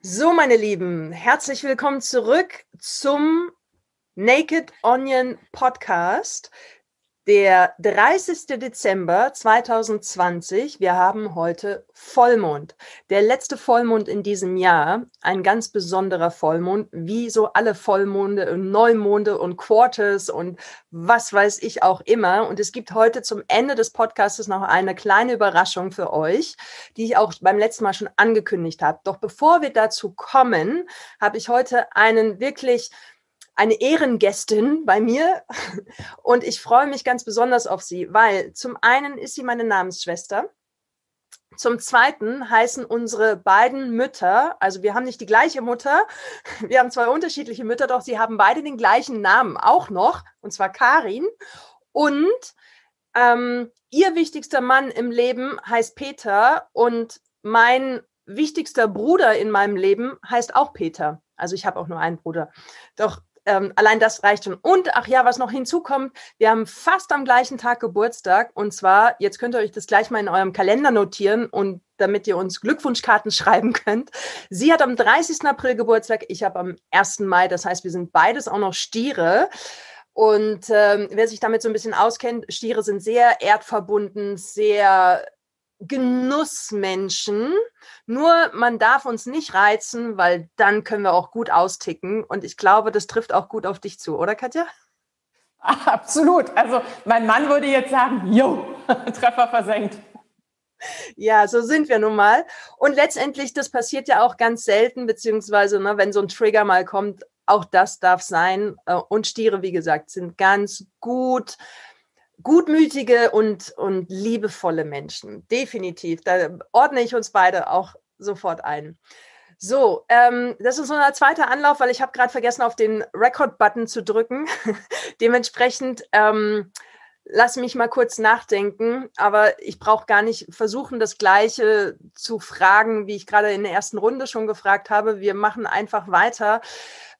So, meine Lieben, herzlich willkommen zurück zum Naked Onion Podcast. Der 30. Dezember 2020. Wir haben heute Vollmond. Der letzte Vollmond in diesem Jahr. Ein ganz besonderer Vollmond, wie so alle Vollmonde und Neumonde und Quarters und was weiß ich auch immer. Und es gibt heute zum Ende des Podcasts noch eine kleine Überraschung für euch, die ich auch beim letzten Mal schon angekündigt habe. Doch bevor wir dazu kommen, habe ich heute einen wirklich eine Ehrengästin bei mir und ich freue mich ganz besonders auf sie, weil zum einen ist sie meine Namensschwester. Zum Zweiten heißen unsere beiden Mütter, also wir haben nicht die gleiche Mutter, wir haben zwei unterschiedliche Mütter, doch sie haben beide den gleichen Namen auch noch, und zwar Karin. Und ähm, ihr wichtigster Mann im Leben heißt Peter und mein wichtigster Bruder in meinem Leben heißt auch Peter. Also ich habe auch nur einen Bruder. Doch ähm, allein das reicht schon. Und ach ja, was noch hinzukommt, wir haben fast am gleichen Tag Geburtstag. Und zwar, jetzt könnt ihr euch das gleich mal in eurem Kalender notieren und damit ihr uns Glückwunschkarten schreiben könnt. Sie hat am 30. April Geburtstag, ich habe am 1. Mai. Das heißt, wir sind beides auch noch Stiere. Und ähm, wer sich damit so ein bisschen auskennt, Stiere sind sehr erdverbunden, sehr Genussmenschen. Nur man darf uns nicht reizen, weil dann können wir auch gut austicken. Und ich glaube, das trifft auch gut auf dich zu, oder Katja? Absolut. Also mein Mann würde jetzt sagen, jo, Treffer versenkt. Ja, so sind wir nun mal. Und letztendlich, das passiert ja auch ganz selten, beziehungsweise, ne, wenn so ein Trigger mal kommt, auch das darf sein. Äh, und Stiere, wie gesagt, sind ganz gut gutmütige und, und liebevolle Menschen. Definitiv. Da ordne ich uns beide auch sofort ein. So, ähm, das ist unser zweiter Anlauf, weil ich habe gerade vergessen, auf den Record-Button zu drücken. Dementsprechend ähm, lass mich mal kurz nachdenken, aber ich brauche gar nicht versuchen, das Gleiche zu fragen, wie ich gerade in der ersten Runde schon gefragt habe. Wir machen einfach weiter.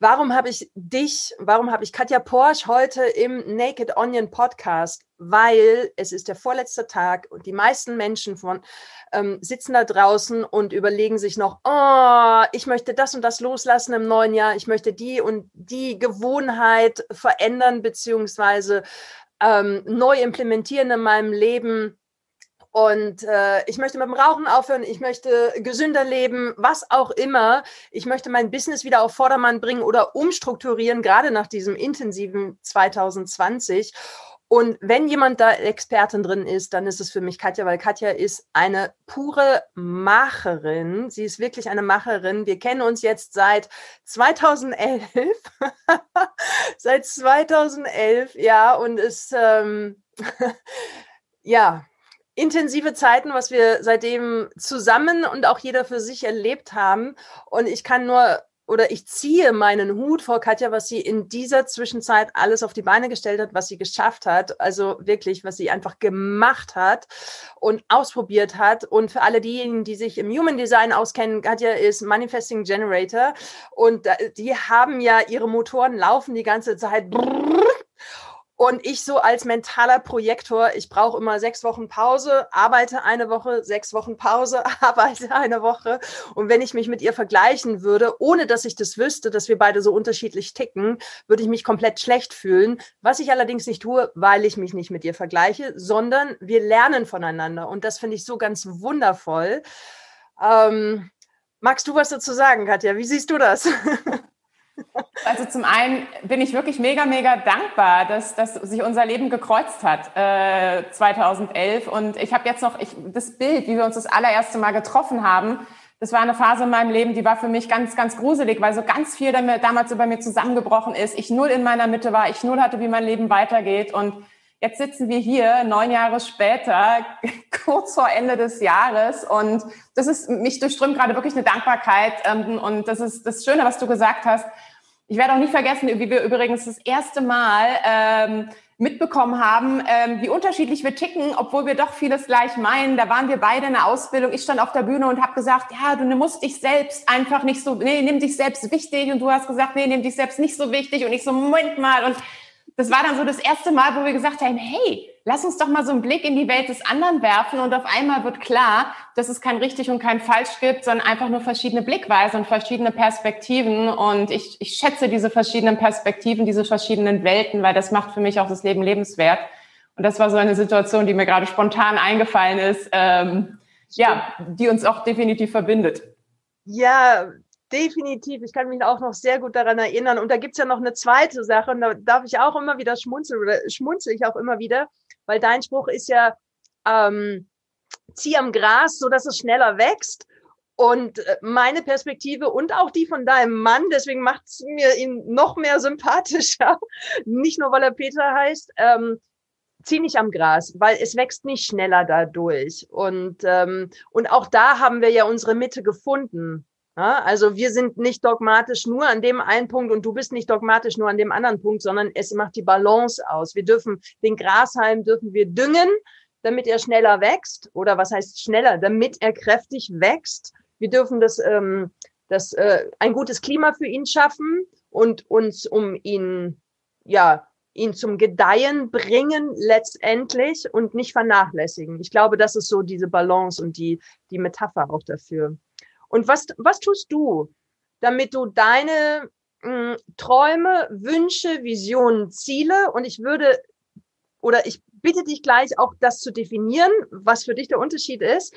Warum habe ich dich, warum habe ich Katja Porsch heute im Naked Onion Podcast? Weil es ist der vorletzte Tag und die meisten Menschen von ähm, sitzen da draußen und überlegen sich noch, oh, ich möchte das und das loslassen im neuen Jahr, ich möchte die und die Gewohnheit verändern beziehungsweise ähm, neu implementieren in meinem Leben und äh, ich möchte mit dem Rauchen aufhören, ich möchte gesünder leben, was auch immer. Ich möchte mein Business wieder auf Vordermann bringen oder umstrukturieren, gerade nach diesem intensiven 2020. Und wenn jemand da Expertin drin ist, dann ist es für mich Katja, weil Katja ist eine pure Macherin. Sie ist wirklich eine Macherin. Wir kennen uns jetzt seit 2011. seit 2011, ja, und ist, ähm, ja, intensive Zeiten, was wir seitdem zusammen und auch jeder für sich erlebt haben. Und ich kann nur oder ich ziehe meinen Hut vor Katja, was sie in dieser Zwischenzeit alles auf die Beine gestellt hat, was sie geschafft hat. Also wirklich, was sie einfach gemacht hat und ausprobiert hat. Und für alle diejenigen, die sich im Human Design auskennen, Katja ist Manifesting Generator und die haben ja ihre Motoren laufen die ganze Zeit. Brrr, und ich so als mentaler Projektor, ich brauche immer sechs Wochen Pause, arbeite eine Woche, sechs Wochen Pause, arbeite eine Woche. Und wenn ich mich mit ihr vergleichen würde, ohne dass ich das wüsste, dass wir beide so unterschiedlich ticken, würde ich mich komplett schlecht fühlen. Was ich allerdings nicht tue, weil ich mich nicht mit ihr vergleiche, sondern wir lernen voneinander. Und das finde ich so ganz wundervoll. Ähm, magst du was dazu sagen, Katja? Wie siehst du das? Also zum einen bin ich wirklich mega, mega dankbar, dass, dass sich unser Leben gekreuzt hat äh, 2011. Und ich habe jetzt noch ich, das Bild, wie wir uns das allererste Mal getroffen haben. Das war eine Phase in meinem Leben, die war für mich ganz, ganz gruselig, weil so ganz viel damals bei mir zusammengebrochen ist. Ich null in meiner Mitte war, ich null hatte, wie mein Leben weitergeht. Und jetzt sitzen wir hier, neun Jahre später, kurz vor Ende des Jahres. Und das ist, mich durchströmt gerade wirklich eine Dankbarkeit. Ähm, und das ist das Schöne, was du gesagt hast ich werde auch nicht vergessen, wie wir übrigens das erste Mal ähm, mitbekommen haben, ähm, wie unterschiedlich wir ticken, obwohl wir doch vieles gleich meinen. Da waren wir beide in der Ausbildung. Ich stand auf der Bühne und habe gesagt, ja, du musst dich selbst einfach nicht so, nee, nimm dich selbst wichtig. Und du hast gesagt, nee, nimm dich selbst nicht so wichtig. Und ich so, Moment mal. Und das war dann so das erste Mal, wo wir gesagt haben, hey, lass uns doch mal so einen Blick in die Welt des anderen werfen und auf einmal wird klar, dass es kein richtig und kein falsch gibt, sondern einfach nur verschiedene Blickweisen und verschiedene Perspektiven. Und ich, ich schätze diese verschiedenen Perspektiven, diese verschiedenen Welten, weil das macht für mich auch das Leben lebenswert. Und das war so eine Situation, die mir gerade spontan eingefallen ist, ähm, ja, die uns auch definitiv verbindet. Ja, definitiv. Ich kann mich auch noch sehr gut daran erinnern. Und da gibt's ja noch eine zweite Sache, und da darf ich auch immer wieder schmunzeln oder schmunzel ich auch immer wieder, weil dein Spruch ist ja, ähm, zieh am Gras, so dass es schneller wächst. Und äh, meine Perspektive und auch die von deinem Mann, deswegen macht es mir ihn noch mehr sympathischer, nicht nur weil er Peter heißt, ähm, zieh nicht am Gras, weil es wächst nicht schneller dadurch. Und, ähm, und auch da haben wir ja unsere Mitte gefunden. Ja, also wir sind nicht dogmatisch nur an dem einen Punkt und du bist nicht dogmatisch nur an dem anderen Punkt, sondern es macht die Balance aus. Wir dürfen den Grashalm dürfen wir düngen, damit er schneller wächst oder was heißt schneller, damit er kräftig wächst. Wir dürfen das, ähm, das äh, ein gutes Klima für ihn schaffen und uns um ihn ja ihn zum Gedeihen bringen letztendlich und nicht vernachlässigen. Ich glaube, das ist so diese Balance und die die Metapher auch dafür. Und was, was tust du, damit du deine mh, hm, Träume, Wünsche, Visionen, Ziele und ich würde oder ich bitte dich gleich auch das zu definieren, was für dich der Unterschied ist,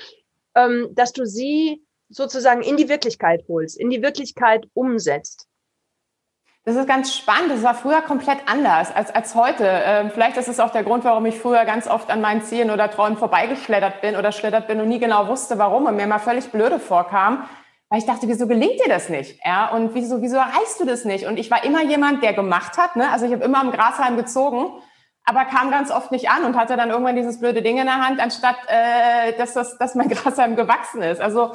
ähm, dass du sie sozusagen in die Wirklichkeit holst, in die Wirklichkeit umsetzt. Das ist ganz spannend. Das war früher komplett anders als, als heute. Ähm, vielleicht ist es auch der Grund, warum ich früher ganz oft an meinen Zielen oder Träumen vorbeigeschlittert bin oder schlittert bin und nie genau wusste, warum und mir mal völlig blöde vorkam. Weil ich dachte, wieso gelingt dir das nicht? Ja, und wieso, wieso erreichst du das nicht? Und ich war immer jemand, der gemacht hat. Ne? Also ich habe immer am Grashalm gezogen, aber kam ganz oft nicht an und hatte dann irgendwann dieses blöde Ding in der Hand, anstatt äh, dass, das, dass mein Grashalm gewachsen ist. Also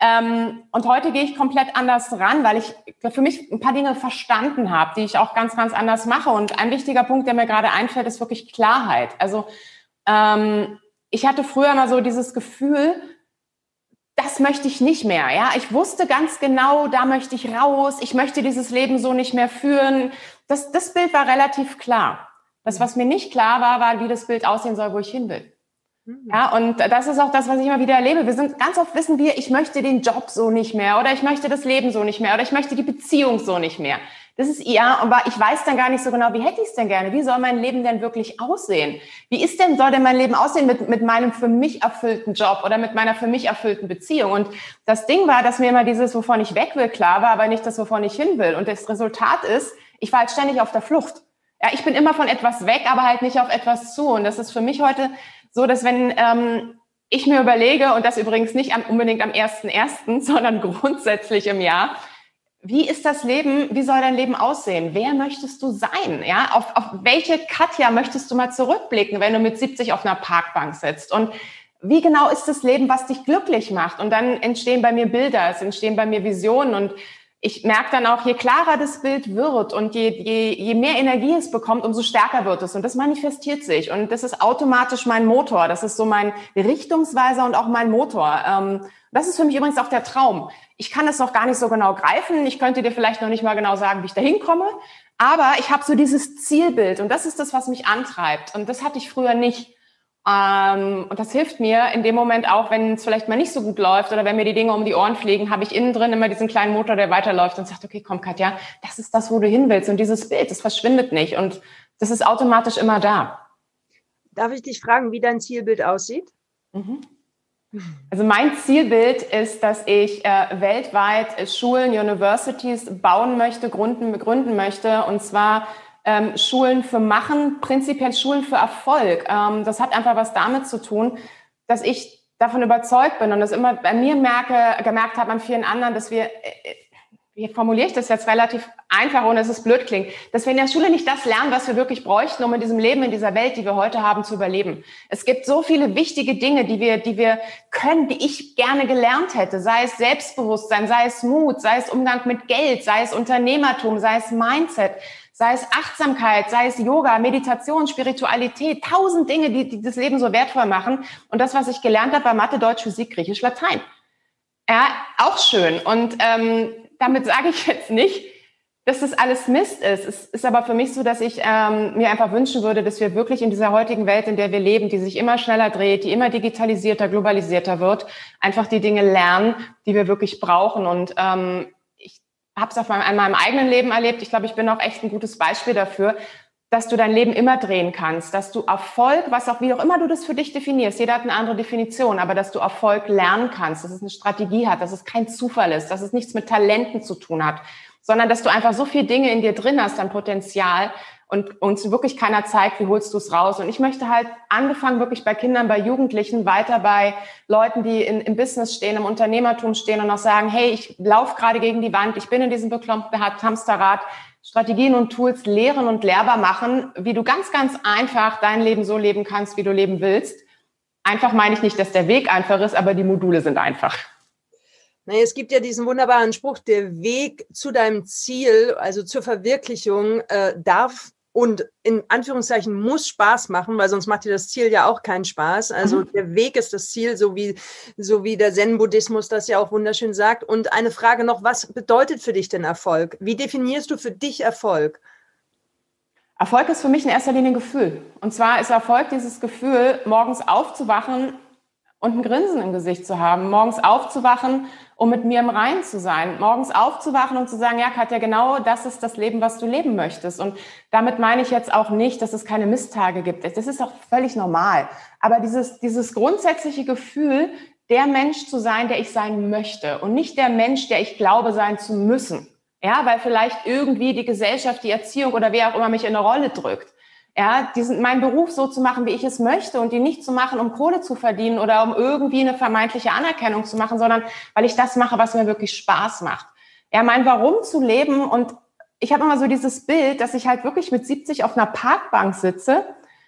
ähm, und heute gehe ich komplett anders ran, weil ich für mich ein paar Dinge verstanden habe, die ich auch ganz, ganz anders mache. Und ein wichtiger Punkt, der mir gerade einfällt, ist wirklich Klarheit. Also ähm, ich hatte früher mal so dieses Gefühl, das möchte ich nicht mehr. Ja, ich wusste ganz genau, da möchte ich raus. Ich möchte dieses Leben so nicht mehr führen. Das, das Bild war relativ klar. Das, was mir nicht klar war, war, wie das Bild aussehen soll, wo ich hin will. Mhm. Ja, und das ist auch das, was ich immer wieder erlebe. Wir sind ganz oft wissen wir, ich möchte den Job so nicht mehr oder ich möchte das Leben so nicht mehr oder ich möchte die Beziehung so nicht mehr. Das ist ja, aber ich weiß dann gar nicht so genau, wie hätte ich es denn gerne? Wie soll mein Leben denn wirklich aussehen? Wie ist denn, soll denn mein Leben aussehen mit, mit meinem für mich erfüllten Job oder mit meiner für mich erfüllten Beziehung? Und das Ding war, dass mir immer dieses, wovon ich weg will, klar war, aber nicht das, wovon ich hin will. Und das Resultat ist, ich war halt ständig auf der Flucht. Ja, ich bin immer von etwas weg, aber halt nicht auf etwas zu. Und das ist für mich heute so, dass wenn ähm, ich mir überlege, und das übrigens nicht am, unbedingt am 1.1., sondern grundsätzlich im Jahr, wie ist das Leben, wie soll dein Leben aussehen? Wer möchtest du sein? Ja, auf, auf welche Katja möchtest du mal zurückblicken, wenn du mit 70 auf einer Parkbank sitzt? Und wie genau ist das Leben, was dich glücklich macht? Und dann entstehen bei mir Bilder, es entstehen bei mir Visionen und ich merke dann auch, je klarer das Bild wird und je, je, je mehr Energie es bekommt, umso stärker wird es. Und das manifestiert sich. Und das ist automatisch mein Motor. Das ist so mein Richtungsweiser und auch mein Motor. Ähm, das ist für mich übrigens auch der Traum. Ich kann es noch gar nicht so genau greifen. Ich könnte dir vielleicht noch nicht mal genau sagen, wie ich da hinkomme. Aber ich habe so dieses Zielbild und das ist das, was mich antreibt. Und das hatte ich früher nicht. Ähm, und das hilft mir in dem Moment auch, wenn es vielleicht mal nicht so gut läuft oder wenn mir die Dinge um die Ohren fliegen, habe ich innen drin immer diesen kleinen Motor, der weiterläuft und sagt, okay, komm Katja, das ist das, wo du hin willst. Und dieses Bild, das verschwindet nicht und das ist automatisch immer da. Darf ich dich fragen, wie dein Zielbild aussieht? Mhm. Also mein Zielbild ist, dass ich äh, weltweit Schulen, Universities bauen möchte, gründen, gründen möchte und zwar ähm, Schulen für Machen, prinzipiell Schulen für Erfolg. Ähm, das hat einfach was damit zu tun, dass ich davon überzeugt bin und das immer bei mir merke, gemerkt habe an vielen anderen, dass wir, äh, wie formuliere ich das jetzt relativ einfach, ohne dass es blöd klingt, dass wir in der Schule nicht das lernen, was wir wirklich bräuchten, um in diesem Leben, in dieser Welt, die wir heute haben, zu überleben. Es gibt so viele wichtige Dinge, die wir, die wir können, die ich gerne gelernt hätte, sei es Selbstbewusstsein, sei es Mut, sei es Umgang mit Geld, sei es Unternehmertum, sei es Mindset, sei es Achtsamkeit, sei es Yoga, Meditation, Spiritualität, tausend Dinge, die, die das Leben so wertvoll machen. Und das, was ich gelernt habe, war Mathe, Deutsch, Physik, Griechisch, Latein. Ja, auch schön. Und ähm, damit sage ich jetzt nicht, dass das alles Mist ist. Es ist aber für mich so, dass ich ähm, mir einfach wünschen würde, dass wir wirklich in dieser heutigen Welt, in der wir leben, die sich immer schneller dreht, die immer digitalisierter, globalisierter wird, einfach die Dinge lernen, die wir wirklich brauchen. Und ähm, habe es auf an meinem eigenen Leben erlebt. Ich glaube, ich bin auch echt ein gutes Beispiel dafür, dass du dein Leben immer drehen kannst, dass du Erfolg, was auch wie auch immer du das für dich definierst, jeder hat eine andere Definition, aber dass du Erfolg lernen kannst, dass es eine Strategie hat, dass es kein Zufall ist, dass es nichts mit Talenten zu tun hat, sondern dass du einfach so viele Dinge in dir drin hast an Potenzial und uns wirklich keiner zeigt, wie holst du es raus. Und ich möchte halt angefangen wirklich bei Kindern, bei Jugendlichen, weiter bei Leuten, die in, im Business stehen, im Unternehmertum stehen und auch sagen, hey, ich laufe gerade gegen die Wand, ich bin in diesem bekloppten Hamsterrad, Strategien und Tools lehren und lehrbar machen, wie du ganz, ganz einfach dein Leben so leben kannst, wie du leben willst. Einfach meine ich nicht, dass der Weg einfach ist, aber die Module sind einfach. Naja, es gibt ja diesen wunderbaren Spruch, der Weg zu deinem Ziel, also zur Verwirklichung, äh, darf und in Anführungszeichen muss Spaß machen, weil sonst macht dir das Ziel ja auch keinen Spaß. Also mhm. der Weg ist das Ziel, so wie, so wie der Zen-Buddhismus das ja auch wunderschön sagt. Und eine Frage noch, was bedeutet für dich denn Erfolg? Wie definierst du für dich Erfolg? Erfolg ist für mich in erster Linie ein Gefühl. Und zwar ist Erfolg dieses Gefühl, morgens aufzuwachen und ein Grinsen im Gesicht zu haben, morgens aufzuwachen, um mit mir im Reinen zu sein, morgens aufzuwachen und zu sagen, ja, Katja, genau das ist das Leben, was du leben möchtest. Und damit meine ich jetzt auch nicht, dass es keine Misstage gibt. Das ist auch völlig normal. Aber dieses, dieses grundsätzliche Gefühl, der Mensch zu sein, der ich sein möchte und nicht der Mensch, der ich glaube sein zu müssen. Ja, weil vielleicht irgendwie die Gesellschaft, die Erziehung oder wer auch immer mich in eine Rolle drückt ja, diesen, meinen Beruf so zu machen, wie ich es möchte und die nicht zu machen, um Kohle zu verdienen oder um irgendwie eine vermeintliche Anerkennung zu machen, sondern weil ich das mache, was mir wirklich Spaß macht. Ja, mein Warum zu leben und ich habe immer so dieses Bild, dass ich halt wirklich mit 70 auf einer Parkbank sitze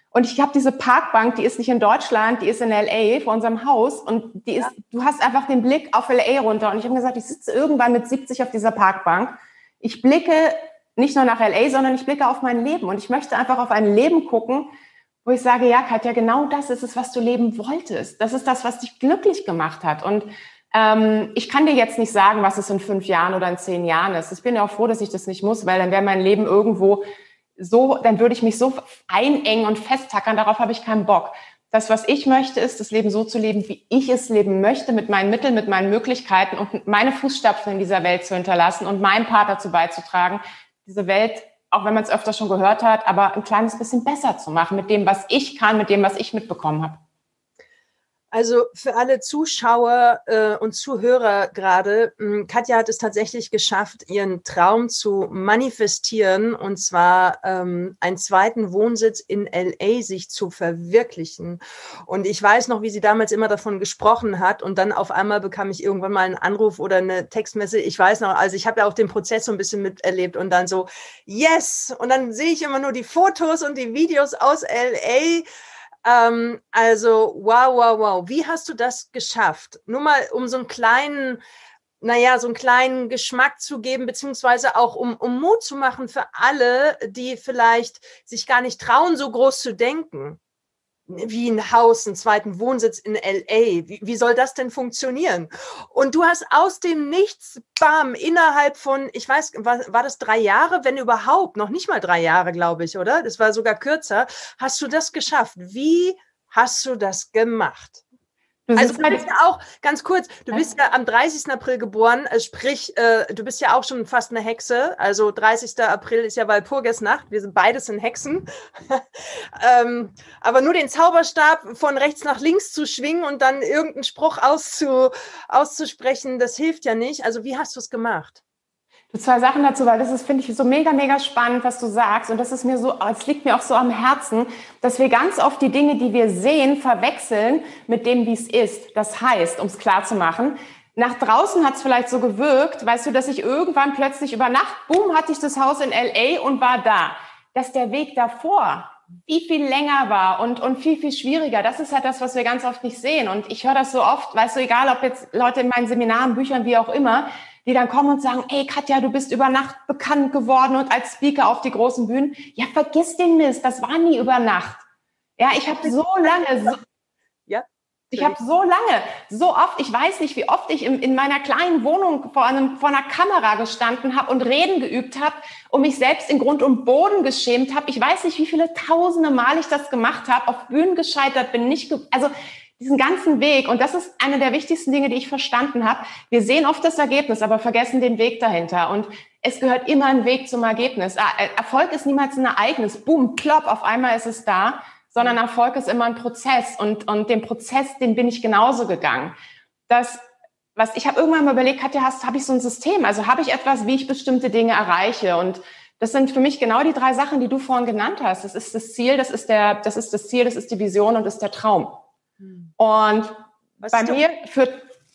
und ich habe diese Parkbank, die ist nicht in Deutschland, die ist in LA vor unserem Haus und die ist, ja. du hast einfach den Blick auf LA runter und ich habe gesagt, ich sitze irgendwann mit 70 auf dieser Parkbank. Ich blicke nicht nur nach LA, sondern ich blicke auf mein Leben und ich möchte einfach auf ein Leben gucken, wo ich sage, ja, Katja, genau das ist es, was du leben wolltest. Das ist das, was dich glücklich gemacht hat. Und ähm, ich kann dir jetzt nicht sagen, was es in fünf Jahren oder in zehn Jahren ist. Ich bin ja auch froh, dass ich das nicht muss, weil dann wäre mein Leben irgendwo so, dann würde ich mich so einengen und festtackern. Darauf habe ich keinen Bock. Das, was ich möchte, ist, das Leben so zu leben, wie ich es leben möchte, mit meinen Mitteln, mit meinen Möglichkeiten und meine Fußstapfen in dieser Welt zu hinterlassen und meinen Part dazu beizutragen, diese Welt, auch wenn man es öfter schon gehört hat, aber ein kleines bisschen besser zu machen mit dem, was ich kann, mit dem, was ich mitbekommen habe. Also für alle Zuschauer äh, und Zuhörer gerade, hm, Katja hat es tatsächlich geschafft, ihren Traum zu manifestieren und zwar ähm, einen zweiten Wohnsitz in LA sich zu verwirklichen. Und ich weiß noch, wie sie damals immer davon gesprochen hat und dann auf einmal bekam ich irgendwann mal einen Anruf oder eine Textmesse. Ich weiß noch, also ich habe ja auch den Prozess so ein bisschen miterlebt und dann so, yes! Und dann sehe ich immer nur die Fotos und die Videos aus LA ähm, also, wow, wow, wow. Wie hast du das geschafft? Nur mal, um so einen kleinen, naja, so einen kleinen Geschmack zu geben, beziehungsweise auch um, um Mut zu machen für alle, die vielleicht sich gar nicht trauen, so groß zu denken wie ein Haus, einen zweiten Wohnsitz in LA. Wie, wie soll das denn funktionieren? Und du hast aus dem Nichts, bam, innerhalb von, ich weiß, war, war das drei Jahre, wenn überhaupt, noch nicht mal drei Jahre, glaube ich, oder? Das war sogar kürzer. Hast du das geschafft? Wie hast du das gemacht? Also du bist ja auch, ganz kurz, du bist ja am 30. April geboren, äh, sprich, äh, du bist ja auch schon fast eine Hexe. Also 30. April ist ja Walpurgisnacht, wir sind beides in Hexen. ähm, aber nur den Zauberstab von rechts nach links zu schwingen und dann irgendeinen Spruch auszu, auszusprechen, das hilft ja nicht. Also wie hast du es gemacht? Zwei Sachen dazu, weil das ist, finde ich, so mega, mega spannend, was du sagst. Und das ist mir so, es liegt mir auch so am Herzen, dass wir ganz oft die Dinge, die wir sehen, verwechseln mit dem, wie es ist. Das heißt, um es klar zu machen, nach draußen hat es vielleicht so gewirkt, weißt du, dass ich irgendwann plötzlich über Nacht, boom, hatte ich das Haus in LA und war da. Dass der Weg davor wie viel länger war und, und viel, viel schwieriger. Das ist halt das, was wir ganz oft nicht sehen. Und ich höre das so oft, weißt du, egal ob jetzt Leute in meinen Seminaren, Büchern, wie auch immer, die dann kommen und sagen, ey Katja, du bist über Nacht bekannt geworden und als Speaker auf die großen Bühnen. Ja, vergiss den Mist, das war nie über Nacht. Ja, ich habe so lange, so, ja. Ich habe so lange, so oft, ich weiß nicht, wie oft ich in, in meiner kleinen Wohnung vor, einem, vor einer Kamera gestanden habe und Reden geübt habe und mich selbst in Grund und Boden geschämt habe. Ich weiß nicht, wie viele tausende Mal ich das gemacht habe, auf Bühnen gescheitert bin, nicht, also diesen ganzen Weg. Und das ist eine der wichtigsten Dinge, die ich verstanden habe. Wir sehen oft das Ergebnis, aber vergessen den Weg dahinter. Und es gehört immer ein Weg zum Ergebnis. Erfolg ist niemals ein Ereignis. Boom, plopp, auf einmal ist es da sondern Erfolg ist immer ein Prozess und, und den Prozess, den bin ich genauso gegangen. Das, was ich habe irgendwann mal überlegt, Katja, hast, habe ich so ein System? Also habe ich etwas, wie ich bestimmte Dinge erreiche? Und das sind für mich genau die drei Sachen, die du vorhin genannt hast. Das ist das Ziel, das ist der, das ist das Ziel, das ist die Vision und das ist der Traum. Hm. Und was bei mir führt,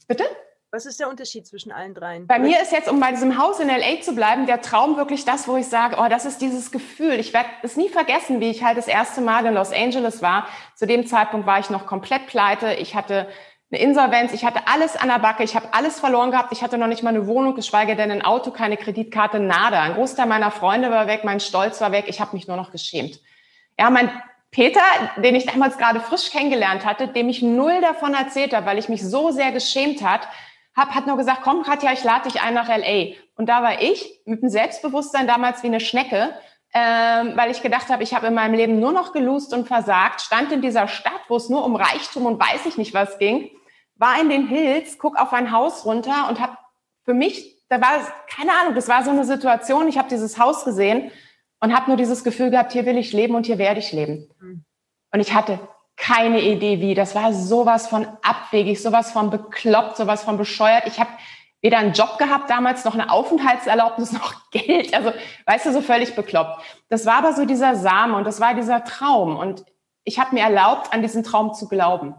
bitte? Was ist der Unterschied zwischen allen dreien? Bei mir ist jetzt, um bei diesem Haus in LA zu bleiben, der Traum wirklich das, wo ich sage, oh, das ist dieses Gefühl. Ich werde es nie vergessen, wie ich halt das erste Mal in Los Angeles war. Zu dem Zeitpunkt war ich noch komplett pleite. Ich hatte eine Insolvenz, ich hatte alles an der Backe, ich habe alles verloren gehabt, ich hatte noch nicht mal eine Wohnung, geschweige denn ein Auto, keine Kreditkarte, nada. Ein Großteil meiner Freunde war weg, mein Stolz war weg, ich habe mich nur noch geschämt. Ja, mein Peter, den ich damals gerade frisch kennengelernt hatte, dem ich null davon erzählt habe, weil ich mich so sehr geschämt hat, hab, hat nur gesagt, komm Katja, ich lade dich ein nach LA. Und da war ich mit dem Selbstbewusstsein damals wie eine Schnecke, ähm, weil ich gedacht habe, ich habe in meinem Leben nur noch gelust und versagt, stand in dieser Stadt, wo es nur um Reichtum und weiß ich nicht was ging, war in den Hills, guck auf ein Haus runter und habe für mich, da war keine Ahnung, das war so eine Situation, ich habe dieses Haus gesehen und habe nur dieses Gefühl gehabt, hier will ich leben und hier werde ich leben. Mhm. Und ich hatte keine Idee wie. Das war sowas von abwegig, sowas von bekloppt, sowas von bescheuert. Ich habe weder einen Job gehabt damals, noch eine Aufenthaltserlaubnis, noch Geld. Also, weißt du, so völlig bekloppt. Das war aber so dieser Same und das war dieser Traum. Und ich habe mir erlaubt, an diesen Traum zu glauben.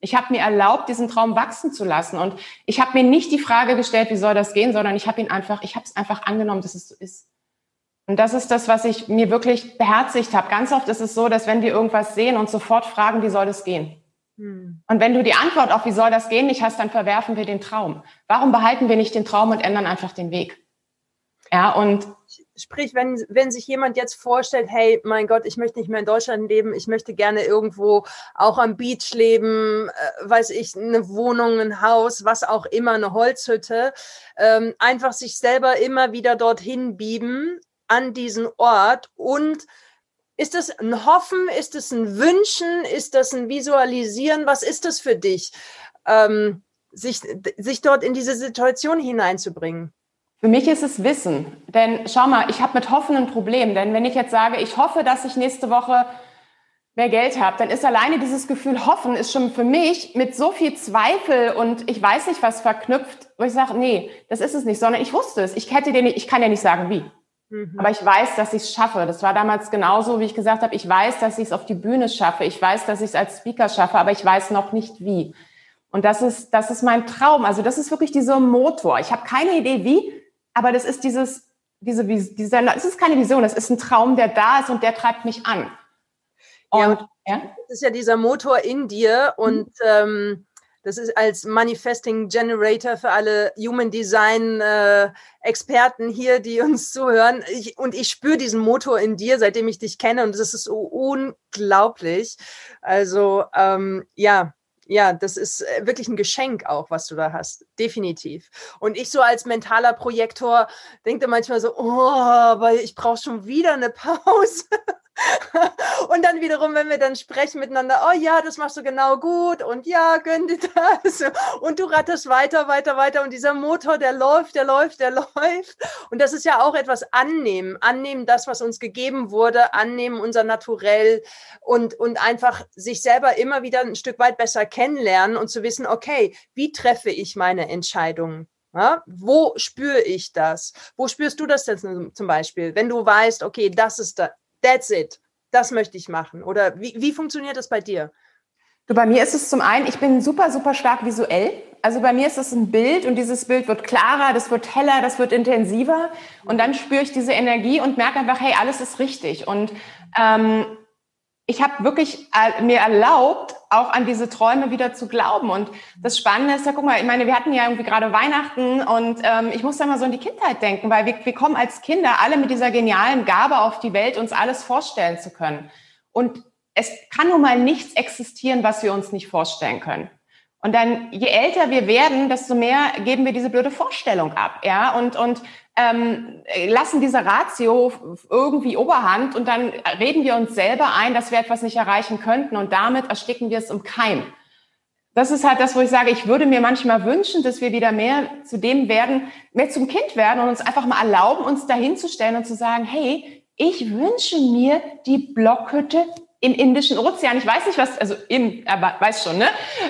Ich habe mir erlaubt, diesen Traum wachsen zu lassen. Und ich habe mir nicht die Frage gestellt, wie soll das gehen, sondern ich habe ihn einfach, ich habe es einfach angenommen, dass es so ist. Und das ist das, was ich mir wirklich beherzigt habe. Ganz oft ist es so, dass wenn wir irgendwas sehen und sofort fragen, wie soll das gehen? Hm. Und wenn du die Antwort auf, wie soll das gehen, nicht hast, dann verwerfen wir den Traum. Warum behalten wir nicht den Traum und ändern einfach den Weg? Ja, und Sprich, wenn, wenn sich jemand jetzt vorstellt, hey, mein Gott, ich möchte nicht mehr in Deutschland leben, ich möchte gerne irgendwo auch am Beach leben, äh, weiß ich, eine Wohnung, ein Haus, was auch immer, eine Holzhütte, ähm, einfach sich selber immer wieder dorthin bieben, an diesen Ort und ist das ein Hoffen? Ist es ein Wünschen? Ist das ein Visualisieren? Was ist das für dich, ähm, sich, sich dort in diese Situation hineinzubringen? Für mich ist es Wissen. Denn schau mal, ich habe mit Hoffen ein Problem. Denn wenn ich jetzt sage, ich hoffe, dass ich nächste Woche mehr Geld habe, dann ist alleine dieses Gefühl Hoffen ist schon für mich mit so viel Zweifel und ich weiß nicht was verknüpft, wo ich sage, nee, das ist es nicht, sondern ich wusste es. Ich hätte den, ich kann ja nicht sagen, wie. Mhm. Aber ich weiß, dass ich es schaffe. Das war damals genauso, wie ich gesagt habe. Ich weiß, dass ich es auf die Bühne schaffe. Ich weiß, dass ich es als Speaker schaffe, aber ich weiß noch nicht wie. Und das ist, das ist mein Traum. Also das ist wirklich dieser Motor. Ich habe keine Idee wie, aber das ist dieses, diese, dieser, es ist keine Vision, es ist ein Traum, der da ist und der treibt mich an. Und, ja, ja? das ist ja dieser Motor in dir und mhm. ähm, das ist als Manifesting Generator für alle Human Design äh, Experten hier, die uns zuhören. Ich, und ich spüre diesen Motor in dir, seitdem ich dich kenne. Und das ist so unglaublich. Also ähm, ja, ja, das ist äh, wirklich ein Geschenk auch, was du da hast. Definitiv. Und ich so als mentaler Projektor denke manchmal so, oh, aber ich brauche schon wieder eine Pause. und dann wiederum, wenn wir dann sprechen miteinander, oh ja, das machst du genau gut und ja, gönn dir das. Und du ratterst weiter, weiter, weiter und dieser Motor, der läuft, der läuft, der läuft. Und das ist ja auch etwas annehmen, annehmen das, was uns gegeben wurde, annehmen unser Naturell und, und einfach sich selber immer wieder ein Stück weit besser kennenlernen und zu wissen, okay, wie treffe ich meine Entscheidungen? Ja, wo spüre ich das? Wo spürst du das denn zum Beispiel? Wenn du weißt, okay, das ist da, that's it, das möchte ich machen? Oder wie, wie funktioniert das bei dir? Du, bei mir ist es zum einen, ich bin super, super stark visuell. Also bei mir ist es ein Bild und dieses Bild wird klarer, das wird heller, das wird intensiver. Und dann spüre ich diese Energie und merke einfach, hey, alles ist richtig. Und ähm, ich habe wirklich äh, mir erlaubt, auch an diese Träume wieder zu glauben. Und das Spannende ist ja, guck mal, ich meine, wir hatten ja irgendwie gerade Weihnachten und ähm, ich muss da mal so in die Kindheit denken, weil wir, wir kommen als Kinder alle mit dieser genialen Gabe auf die Welt, uns alles vorstellen zu können. Und es kann nun mal nichts existieren, was wir uns nicht vorstellen können. Und dann, je älter wir werden, desto mehr geben wir diese blöde Vorstellung ab, ja, und, und ähm, lassen diese Ratio irgendwie Oberhand und dann reden wir uns selber ein, dass wir etwas nicht erreichen könnten und damit ersticken wir es im Keim. Das ist halt das, wo ich sage, ich würde mir manchmal wünschen, dass wir wieder mehr zu dem werden, mehr zum Kind werden und uns einfach mal erlauben, uns dahinzustellen und zu sagen, hey, ich wünsche mir die Blockhütte im Indischen Ozean. Ich weiß nicht, was, also im, er weiß schon, ne?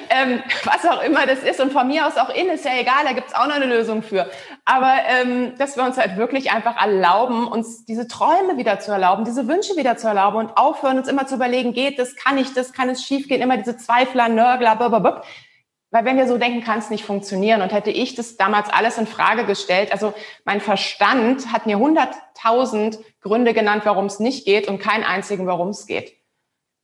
Ähm, was auch immer das ist. Und von mir aus auch in, ist ja egal, da gibt's auch noch eine Lösung für. Aber ähm, dass wir uns halt wirklich einfach erlauben, uns diese Träume wieder zu erlauben, diese Wünsche wieder zu erlauben und aufhören, uns immer zu überlegen, geht das, kann ich das, kann es schiefgehen, immer diese Zweifler, Nörgler, blablabla. Weil wenn wir so denken, kann es nicht funktionieren. Und hätte ich das damals alles in Frage gestellt, also mein Verstand hat mir hunderttausend Gründe genannt, warum es nicht geht und keinen einzigen, warum es geht.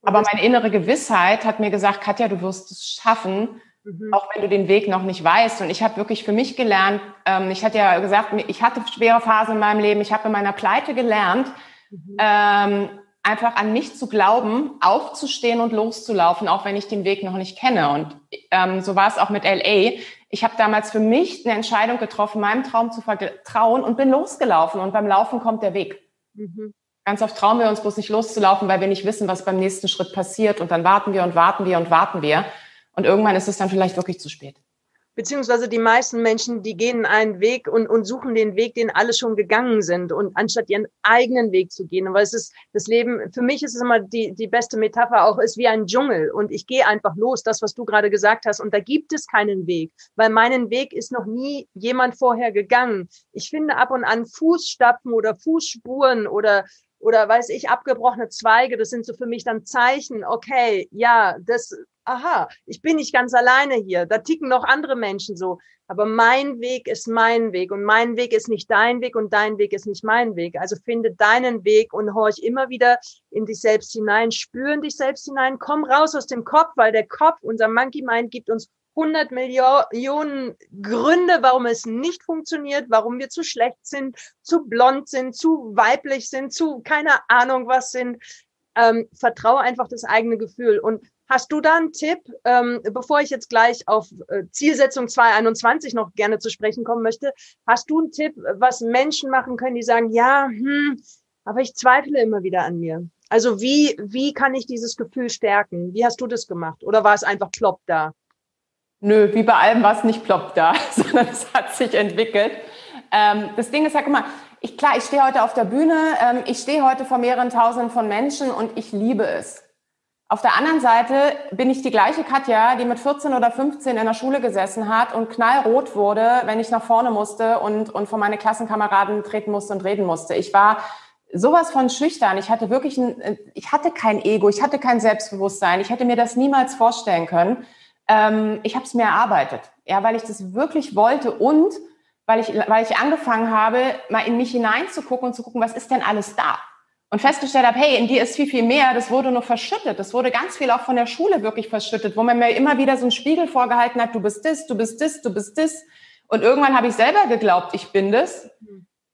Aber meine innere Gewissheit hat mir gesagt, Katja, du wirst es schaffen, mhm. auch wenn du den Weg noch nicht weißt. Und ich habe wirklich für mich gelernt, ähm, ich hatte ja gesagt, ich hatte schwere Phasen in meinem Leben, ich habe in meiner Pleite gelernt, mhm. ähm, einfach an mich zu glauben, aufzustehen und loszulaufen, auch wenn ich den Weg noch nicht kenne. Und ähm, so war es auch mit LA. Ich habe damals für mich eine Entscheidung getroffen, meinem Traum zu vertrauen und bin losgelaufen. Und beim Laufen kommt der Weg. Mhm. Ganz oft trauen wir uns bloß nicht loszulaufen, weil wir nicht wissen, was beim nächsten Schritt passiert. Und dann warten wir und warten wir und warten wir. Und irgendwann ist es dann vielleicht wirklich zu spät. Beziehungsweise die meisten Menschen, die gehen einen Weg und, und suchen den Weg, den alle schon gegangen sind. Und anstatt ihren eigenen Weg zu gehen. Weil es ist das Leben, für mich ist es immer die, die beste Metapher auch, ist wie ein Dschungel. Und ich gehe einfach los, das, was du gerade gesagt hast. Und da gibt es keinen Weg. Weil meinen Weg ist noch nie jemand vorher gegangen. Ich finde ab und an Fußstapfen oder Fußspuren oder oder weiß ich, abgebrochene Zweige, das sind so für mich dann Zeichen, okay, ja, das, aha, ich bin nicht ganz alleine hier, da ticken noch andere Menschen so, aber mein Weg ist mein Weg und mein Weg ist nicht dein Weg und dein Weg ist nicht mein Weg. Also finde deinen Weg und horch immer wieder in dich selbst hinein, spüren dich selbst hinein, komm raus aus dem Kopf, weil der Kopf, unser Monkey Mind gibt uns 100 Millionen Gründe, warum es nicht funktioniert, warum wir zu schlecht sind, zu blond sind, zu weiblich sind, zu keine Ahnung was sind. Ähm, vertraue einfach das eigene Gefühl. Und hast du da einen Tipp, ähm, bevor ich jetzt gleich auf äh, Zielsetzung 2021 noch gerne zu sprechen kommen möchte, hast du einen Tipp, was Menschen machen können, die sagen, ja, hm, aber ich zweifle immer wieder an mir. Also wie, wie kann ich dieses Gefühl stärken? Wie hast du das gemacht? Oder war es einfach plopp da? Nö, wie bei allem war es nicht plopp da, sondern es hat sich entwickelt. Ähm, das Ding ist guck mal, ich, klar, ich stehe heute auf der Bühne, ähm, ich stehe heute vor mehreren Tausenden von Menschen und ich liebe es. Auf der anderen Seite bin ich die gleiche Katja, die mit 14 oder 15 in der Schule gesessen hat und knallrot wurde, wenn ich nach vorne musste und, und vor meine Klassenkameraden treten musste und reden musste. Ich war sowas von schüchtern. Ich hatte wirklich ein, ich hatte kein Ego, ich hatte kein Selbstbewusstsein. Ich hätte mir das niemals vorstellen können. Ähm, ich habe es mir erarbeitet, ja, weil ich das wirklich wollte und weil ich, weil ich angefangen habe, mal in mich hineinzugucken und zu gucken, was ist denn alles da? Und festgestellt habe, hey, in dir ist viel, viel mehr, das wurde nur verschüttet. Das wurde ganz viel auch von der Schule wirklich verschüttet, wo man mir immer wieder so einen Spiegel vorgehalten hat, du bist das, du bist das, du bist das. Und irgendwann habe ich selber geglaubt, ich bin das.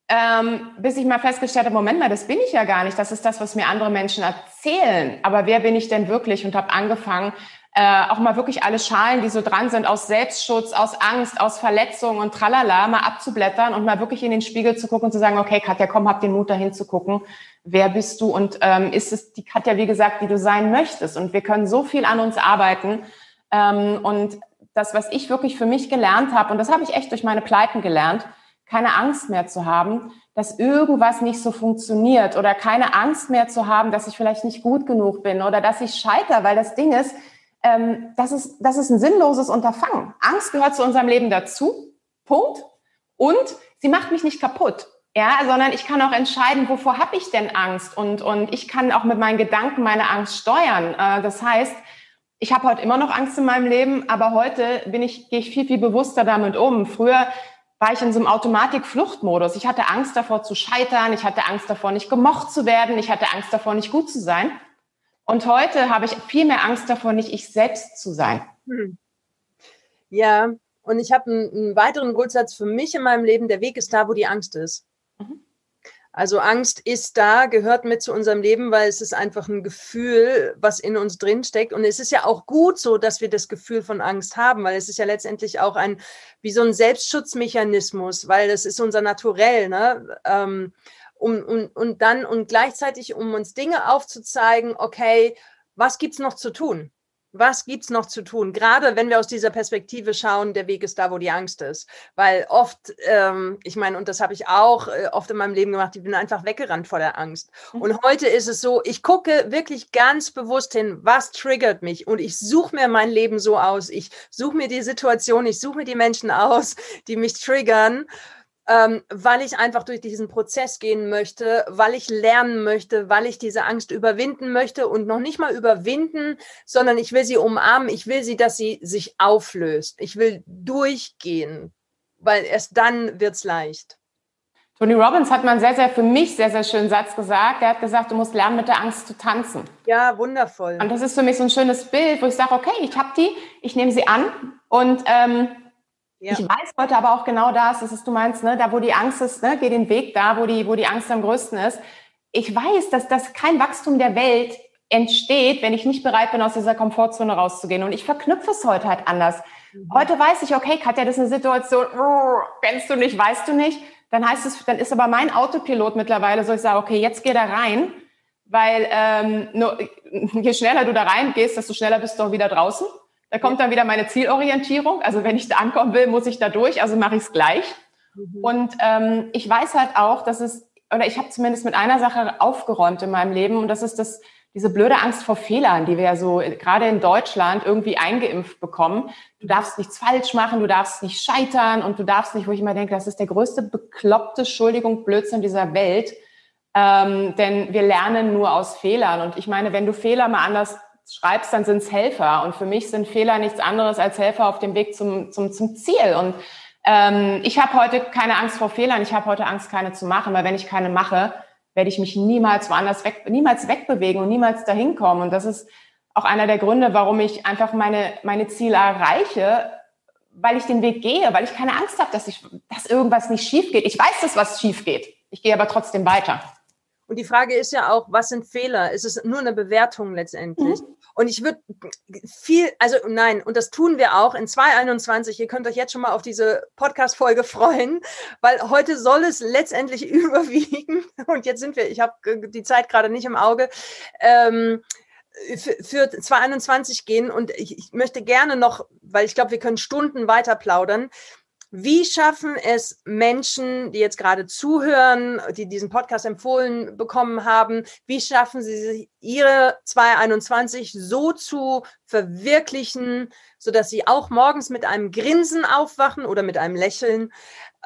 Ähm, bis ich mal festgestellt habe, Moment mal, das bin ich ja gar nicht. Das ist das, was mir andere Menschen erzählen. Aber wer bin ich denn wirklich? Und habe angefangen, äh, auch mal wirklich alle Schalen, die so dran sind, aus Selbstschutz, aus Angst, aus Verletzungen und tralala, mal abzublättern und mal wirklich in den Spiegel zu gucken und zu sagen, okay, Katja, komm, hab den Mut dahin zu gucken. Wer bist du? Und ähm, ist es die Katja, wie gesagt, die du sein möchtest? Und wir können so viel an uns arbeiten. Ähm, und das, was ich wirklich für mich gelernt habe, und das habe ich echt durch meine Pleiten gelernt, keine Angst mehr zu haben, dass irgendwas nicht so funktioniert oder keine Angst mehr zu haben, dass ich vielleicht nicht gut genug bin oder dass ich scheiter, weil das Ding ist, ähm, das, ist, das ist ein sinnloses Unterfangen. Angst gehört zu unserem Leben dazu. Punkt. Und sie macht mich nicht kaputt. Ja, sondern ich kann auch entscheiden, wovor habe ich denn Angst? Und, und ich kann auch mit meinen Gedanken meine Angst steuern. Äh, das heißt, ich habe heute immer noch Angst in meinem Leben, aber heute bin ich, gehe ich viel, viel bewusster damit um. Früher war ich in so einem Automatik-Fluchtmodus. Ich hatte Angst davor zu scheitern, ich hatte Angst davor, nicht gemocht zu werden, ich hatte Angst davor, nicht gut zu sein. Und heute habe ich viel mehr Angst davor, nicht ich selbst zu sein. Hm. Ja, und ich habe einen, einen, weiteren Grundsatz für mich in meinem Leben, der Weg ist da, wo die Angst ist. Mhm. Also Angst ist da, gehört mit zu unserem Leben, weil es ist einfach ein Gefühl, was in uns drin steckt. Und es ist ja auch gut so, dass wir das Gefühl von Angst haben, weil es ist ja letztendlich auch ein, wie so ein Selbstschutzmechanismus, weil das ist unser Naturell, ne? Ähm, um, um, und dann und gleichzeitig, um uns Dinge aufzuzeigen, okay, was gibt's noch zu tun? was gibt's noch zu tun? Gerade wenn wir aus dieser Perspektive schauen, der Weg ist da, wo die Angst ist. Weil oft, ähm, ich meine, und das habe ich auch äh, oft in meinem Leben gemacht, ich bin einfach weggerannt vor der Angst. Mhm. Und heute ist es so, ich gucke wirklich ganz bewusst hin, was triggert mich? Und ich suche mir mein Leben so aus. Ich suche mir die Situation, ich suche mir die Menschen aus, die mich triggern ähm, weil ich einfach durch diesen Prozess gehen möchte, weil ich lernen möchte, weil ich diese Angst überwinden möchte und noch nicht mal überwinden, sondern ich will sie umarmen, ich will sie, dass sie sich auflöst. Ich will durchgehen, weil erst dann wird's leicht. Tony Robbins hat mal einen sehr, sehr für mich sehr, sehr schönen Satz gesagt. Er hat gesagt, du musst lernen, mit der Angst zu tanzen. Ja, wundervoll. Und das ist für mich so ein schönes Bild, wo ich sage, okay, ich habe die, ich nehme sie an und ähm, ja. Ich weiß heute aber auch genau das, das ist, du meinst, ne, da wo die Angst ist, ne, geh den Weg da, wo die, wo die Angst am größten ist. Ich weiß, dass, dass kein Wachstum der Welt entsteht, wenn ich nicht bereit bin, aus dieser Komfortzone rauszugehen. Und ich verknüpfe es heute halt anders. Mhm. Heute weiß ich, okay, Katja, das ist eine Situation, oh, kennst du nicht, weißt du nicht. Dann heißt es, dann ist aber mein Autopilot mittlerweile so, ich sage, okay, jetzt geh da rein, weil ähm, nur, je schneller du da reingehst, desto schneller bist du auch wieder draußen. Da kommt dann wieder meine Zielorientierung. Also wenn ich da ankommen will, muss ich da durch, also mache ich es gleich. Mhm. Und ähm, ich weiß halt auch, dass es, oder ich habe zumindest mit einer Sache aufgeräumt in meinem Leben und das ist das, diese blöde Angst vor Fehlern, die wir ja so gerade in Deutschland irgendwie eingeimpft bekommen. Du darfst nichts falsch machen, du darfst nicht scheitern und du darfst nicht, wo ich immer denke, das ist der größte bekloppte Schuldigung, Blödsinn dieser Welt. Ähm, denn wir lernen nur aus Fehlern. Und ich meine, wenn du Fehler mal anders schreibst, dann sind es Helfer. Und für mich sind Fehler nichts anderes als Helfer auf dem Weg zum, zum, zum Ziel. Und ähm, ich habe heute keine Angst vor Fehlern. Ich habe heute Angst, keine zu machen, weil wenn ich keine mache, werde ich mich niemals woanders weg, niemals wegbewegen und niemals dahin kommen. Und das ist auch einer der Gründe, warum ich einfach meine, meine Ziele erreiche, weil ich den Weg gehe, weil ich keine Angst habe, dass ich, dass irgendwas nicht schief geht. Ich weiß, dass was schief geht. Ich gehe aber trotzdem weiter. Und die Frage ist ja auch, was sind Fehler? Ist es nur eine Bewertung letztendlich? Mhm. Und ich würde viel, also nein, und das tun wir auch in 2021. Ihr könnt euch jetzt schon mal auf diese Podcast-Folge freuen, weil heute soll es letztendlich überwiegen. Und jetzt sind wir, ich habe die Zeit gerade nicht im Auge. Ähm, für, für 2021 gehen und ich, ich möchte gerne noch, weil ich glaube, wir können Stunden weiter plaudern, wie schaffen es Menschen, die jetzt gerade zuhören, die diesen Podcast empfohlen bekommen haben, wie schaffen sie ihre 2021 so zu verwirklichen, sodass sie auch morgens mit einem Grinsen aufwachen oder mit einem Lächeln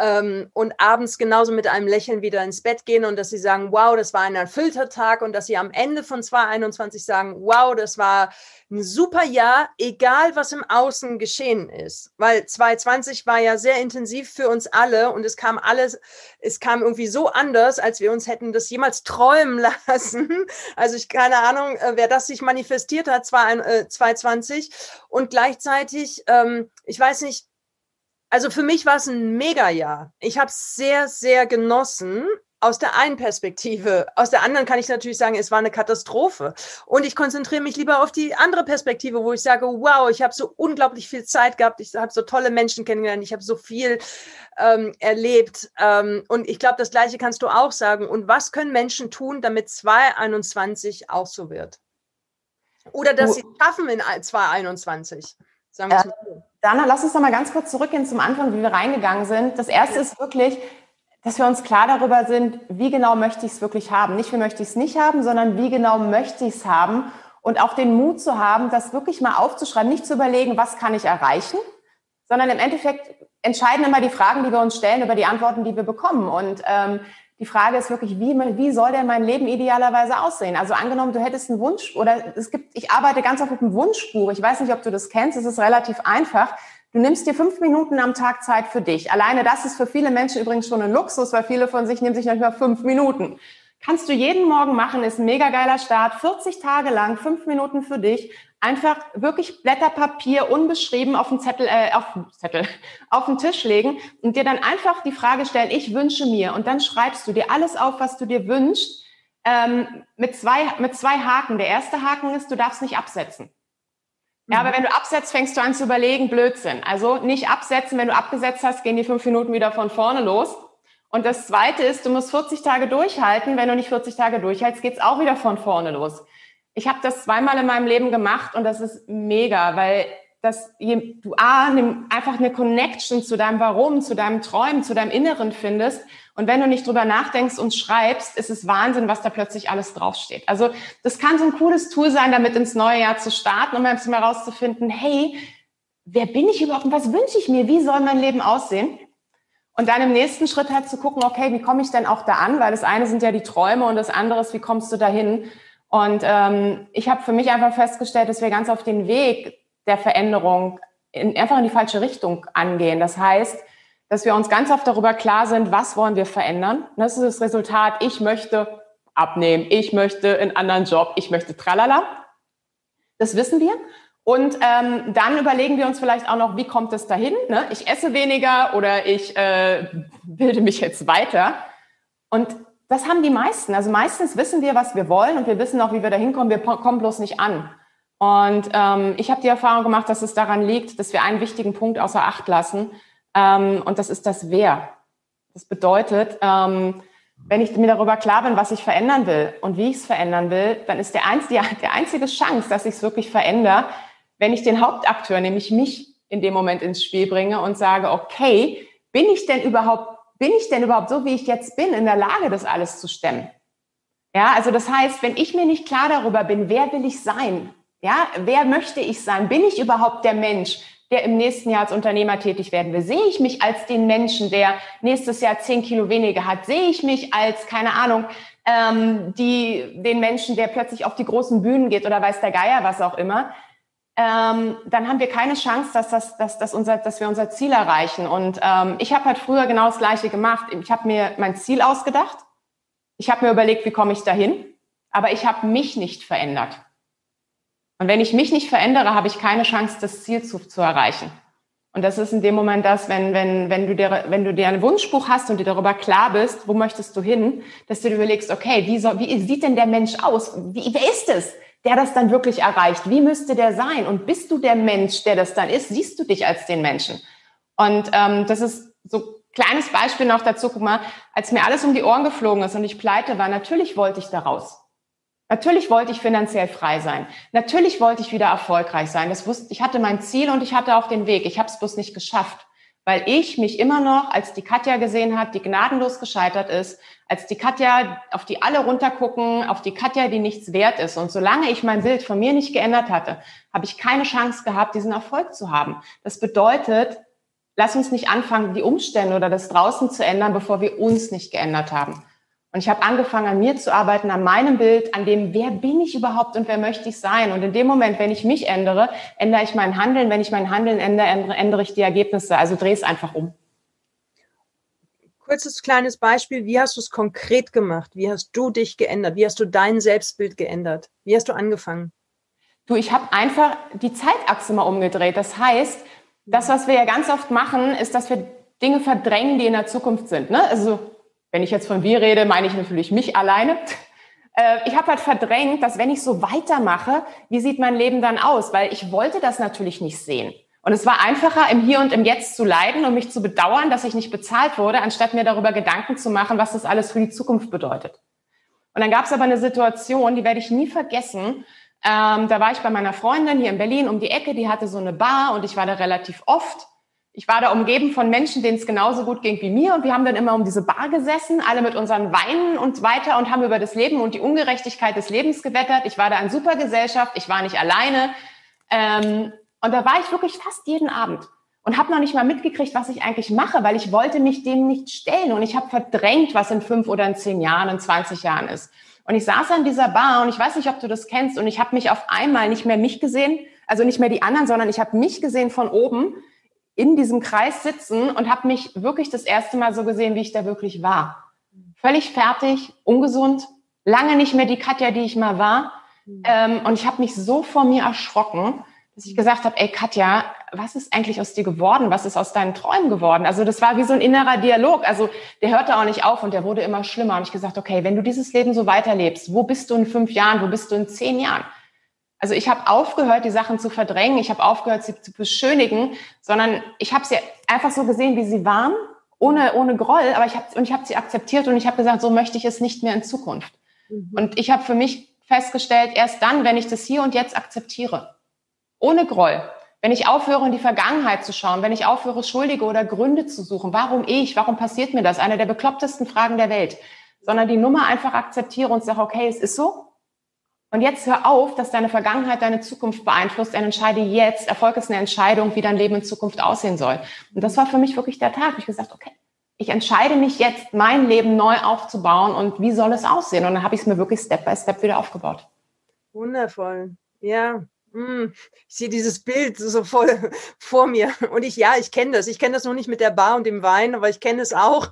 ähm, und abends genauso mit einem Lächeln wieder ins Bett gehen und dass sie sagen, wow, das war ein erfüllter Tag und dass sie am Ende von 2021 sagen, wow, das war ein super Jahr, egal was im Außen geschehen ist. Weil 2020 war ja sehr intensiv für uns alle und es kam alles, es kam irgendwie so anders, als wir uns hätten das jemals träumen lassen. Also ich keine Ahnung, äh, wer das sich manifestiert hat, 2020 und gleichzeitig, ähm, ich weiß nicht, also für mich war es ein Mega-Jahr. Ich habe es sehr, sehr genossen aus der einen Perspektive. Aus der anderen kann ich natürlich sagen, es war eine Katastrophe. Und ich konzentriere mich lieber auf die andere Perspektive, wo ich sage, wow, ich habe so unglaublich viel Zeit gehabt, ich habe so tolle Menschen kennengelernt, ich habe so viel ähm, erlebt. Ähm, und ich glaube, das Gleiche kannst du auch sagen. Und was können Menschen tun, damit 2021 auch so wird? Oder dass sie es schaffen in 2021. Sagen wir ja. so. Dana, lass uns noch mal ganz kurz zurückgehen zum Anfang, wie wir reingegangen sind. Das erste ist wirklich, dass wir uns klar darüber sind, wie genau möchte ich es wirklich haben. Nicht, wie möchte ich es nicht haben, sondern wie genau möchte ich es haben. Und auch den Mut zu haben, das wirklich mal aufzuschreiben, nicht zu überlegen, was kann ich erreichen, sondern im Endeffekt entscheiden immer die Fragen, die wir uns stellen, über die Antworten, die wir bekommen. Und ähm, die Frage ist wirklich, wie, wie soll denn mein Leben idealerweise aussehen? Also angenommen, du hättest einen Wunsch oder es gibt, ich arbeite ganz oft mit einem Wunschbuch. Ich weiß nicht, ob du das kennst. Es ist relativ einfach. Du nimmst dir fünf Minuten am Tag Zeit für dich. Alleine das ist für viele Menschen übrigens schon ein Luxus, weil viele von sich nehmen sich noch nicht mal fünf Minuten. Kannst du jeden Morgen machen, ist ein mega geiler Start. 40 Tage lang, fünf Minuten für dich. Einfach wirklich Blätter Papier unbeschrieben auf den Zettel, äh, auf den Zettel, auf den Tisch legen und dir dann einfach die Frage stellen, ich wünsche mir und dann schreibst du dir alles auf, was du dir wünschst, ähm, mit zwei, mit zwei Haken. Der erste Haken ist, du darfst nicht absetzen. Ja, aber mhm. wenn du absetzt, fängst du an zu überlegen, Blödsinn. Also nicht absetzen, wenn du abgesetzt hast, gehen die fünf Minuten wieder von vorne los. Und das Zweite ist, du musst 40 Tage durchhalten. Wenn du nicht 40 Tage durchhältst, geht's auch wieder von vorne los. Ich habe das zweimal in meinem Leben gemacht und das ist mega, weil das, du A, einfach eine Connection zu deinem Warum, zu deinem Träumen, zu deinem Inneren findest. Und wenn du nicht drüber nachdenkst und schreibst, ist es Wahnsinn, was da plötzlich alles draufsteht. Also das kann so ein cooles Tool sein, damit ins neue Jahr zu starten, um mal herauszufinden, hey, wer bin ich überhaupt und was wünsche ich mir? Wie soll mein Leben aussehen? Und dann im nächsten Schritt halt zu gucken, okay, wie komme ich denn auch da an? Weil das eine sind ja die Träume und das andere ist, wie kommst du dahin? Und ähm, ich habe für mich einfach festgestellt, dass wir ganz auf den Weg der Veränderung in, einfach in die falsche Richtung angehen. Das heißt, dass wir uns ganz oft darüber klar sind, was wollen wir verändern. Das ist das Resultat, ich möchte abnehmen, ich möchte einen anderen Job, ich möchte tralala. Das wissen wir. Und ähm, dann überlegen wir uns vielleicht auch noch, wie kommt es dahin? Ne? Ich esse weniger oder ich äh, bilde mich jetzt weiter. Und das haben die meisten. Also meistens wissen wir, was wir wollen und wir wissen auch, wie wir da hinkommen. Wir kommen bloß nicht an. Und ähm, ich habe die Erfahrung gemacht, dass es daran liegt, dass wir einen wichtigen Punkt außer Acht lassen. Ähm, und das ist das Wer. Das bedeutet, ähm, wenn ich mir darüber klar bin, was ich verändern will und wie ich es verändern will, dann ist der, einz die, der einzige Chance, dass ich es wirklich verändere, wenn ich den Hauptakteur, nämlich mich, in dem Moment ins Spiel bringe und sage, okay, bin ich denn überhaupt bin ich denn überhaupt so, wie ich jetzt bin, in der Lage, das alles zu stemmen? Ja, also das heißt, wenn ich mir nicht klar darüber bin, wer will ich sein? Ja, wer möchte ich sein? Bin ich überhaupt der Mensch, der im nächsten Jahr als Unternehmer tätig werden will? Sehe ich mich als den Menschen, der nächstes Jahr zehn Kilo weniger hat? Sehe ich mich als, keine Ahnung, ähm, die, den Menschen, der plötzlich auf die großen Bühnen geht oder weiß der Geier, was auch immer? Ähm, dann haben wir keine Chance, dass, das, dass, dass, unser, dass wir unser Ziel erreichen. Und ähm, ich habe halt früher genau das Gleiche gemacht. Ich habe mir mein Ziel ausgedacht. Ich habe mir überlegt, wie komme ich dahin. Aber ich habe mich nicht verändert. Und wenn ich mich nicht verändere, habe ich keine Chance, das Ziel zu, zu erreichen. Und das ist in dem Moment das, wenn, wenn, wenn, du dir, wenn du dir ein Wunschbuch hast und dir darüber klar bist, wo möchtest du hin, dass du dir überlegst, okay, wie, soll, wie sieht denn der Mensch aus? Wie, wer ist es? Der das dann wirklich erreicht? Wie müsste der sein? Und bist du der Mensch, der das dann ist? Siehst du dich als den Menschen? Und ähm, das ist so kleines Beispiel noch dazu. Guck mal, als mir alles um die Ohren geflogen ist und ich pleite war, natürlich wollte ich da raus. Natürlich wollte ich finanziell frei sein. Natürlich wollte ich wieder erfolgreich sein. Das wusste, ich hatte mein Ziel und ich hatte auch den Weg. Ich habe es bloß nicht geschafft weil ich mich immer noch als die Katja gesehen hat, die gnadenlos gescheitert ist, als die Katja, auf die alle runtergucken, auf die Katja, die nichts wert ist. Und solange ich mein Bild von mir nicht geändert hatte, habe ich keine Chance gehabt, diesen Erfolg zu haben. Das bedeutet, lass uns nicht anfangen, die Umstände oder das draußen zu ändern, bevor wir uns nicht geändert haben. Und ich habe angefangen, an mir zu arbeiten, an meinem Bild, an dem, wer bin ich überhaupt und wer möchte ich sein. Und in dem Moment, wenn ich mich ändere, ändere ich mein Handeln. Wenn ich mein Handeln ändere, ändere ich die Ergebnisse. Also drehe es einfach um. Kurzes kleines Beispiel. Wie hast du es konkret gemacht? Wie hast du dich geändert? Wie hast du dein Selbstbild geändert? Wie hast du angefangen? Du, ich habe einfach die Zeitachse mal umgedreht. Das heißt, das, was wir ja ganz oft machen, ist, dass wir Dinge verdrängen, die in der Zukunft sind. Ne? Also wenn ich jetzt von wir rede, meine ich natürlich mich alleine. Äh, ich habe halt verdrängt, dass wenn ich so weitermache, wie sieht mein Leben dann aus? Weil ich wollte das natürlich nicht sehen. Und es war einfacher, im Hier und im Jetzt zu leiden und mich zu bedauern, dass ich nicht bezahlt wurde, anstatt mir darüber Gedanken zu machen, was das alles für die Zukunft bedeutet. Und dann gab es aber eine Situation, die werde ich nie vergessen. Ähm, da war ich bei meiner Freundin hier in Berlin um die Ecke, die hatte so eine Bar und ich war da relativ oft ich war da umgeben von Menschen, denen es genauso gut ging wie mir. Und wir haben dann immer um diese Bar gesessen, alle mit unseren Weinen und weiter und haben über das Leben und die Ungerechtigkeit des Lebens gewettert. Ich war da in super Gesellschaft, ich war nicht alleine. Ähm, und da war ich wirklich fast jeden Abend und habe noch nicht mal mitgekriegt, was ich eigentlich mache, weil ich wollte mich dem nicht stellen. Und ich habe verdrängt, was in fünf oder in zehn Jahren, in 20 Jahren ist. Und ich saß an dieser Bar und ich weiß nicht, ob du das kennst. Und ich habe mich auf einmal nicht mehr mich gesehen, also nicht mehr die anderen, sondern ich habe mich gesehen von oben in diesem Kreis sitzen und habe mich wirklich das erste Mal so gesehen, wie ich da wirklich war. Völlig fertig, ungesund, lange nicht mehr die Katja, die ich mal war. Ähm, und ich habe mich so vor mir erschrocken, dass ich gesagt habe, ey Katja, was ist eigentlich aus dir geworden? Was ist aus deinen Träumen geworden? Also das war wie so ein innerer Dialog. Also der hörte auch nicht auf und der wurde immer schlimmer. Und ich gesagt, okay, wenn du dieses Leben so weiterlebst, wo bist du in fünf Jahren? Wo bist du in zehn Jahren? Also ich habe aufgehört, die Sachen zu verdrängen. Ich habe aufgehört, sie zu beschönigen, sondern ich habe sie einfach so gesehen, wie sie waren, ohne ohne Groll. Aber ich habe und ich habe sie akzeptiert und ich habe gesagt, so möchte ich es nicht mehr in Zukunft. Mhm. Und ich habe für mich festgestellt, erst dann, wenn ich das hier und jetzt akzeptiere, ohne Groll, wenn ich aufhöre, in die Vergangenheit zu schauen, wenn ich aufhöre, Schuldige oder Gründe zu suchen, warum ich, warum passiert mir das, eine der beklopptesten Fragen der Welt, sondern die Nummer einfach akzeptiere und sage, okay, es ist so. Und jetzt hör auf, dass deine Vergangenheit deine Zukunft beeinflusst und entscheide jetzt. Erfolg ist eine Entscheidung, wie dein Leben in Zukunft aussehen soll. Und das war für mich wirklich der Tag, wo ich gesagt, okay, ich entscheide mich jetzt, mein Leben neu aufzubauen und wie soll es aussehen? Und dann habe ich es mir wirklich Step by Step wieder aufgebaut. Wundervoll. Ja, hm, ich sehe dieses Bild so voll vor mir. Und ich, ja, ich kenne das. Ich kenne das noch nicht mit der Bar und dem Wein, aber ich kenne es auch,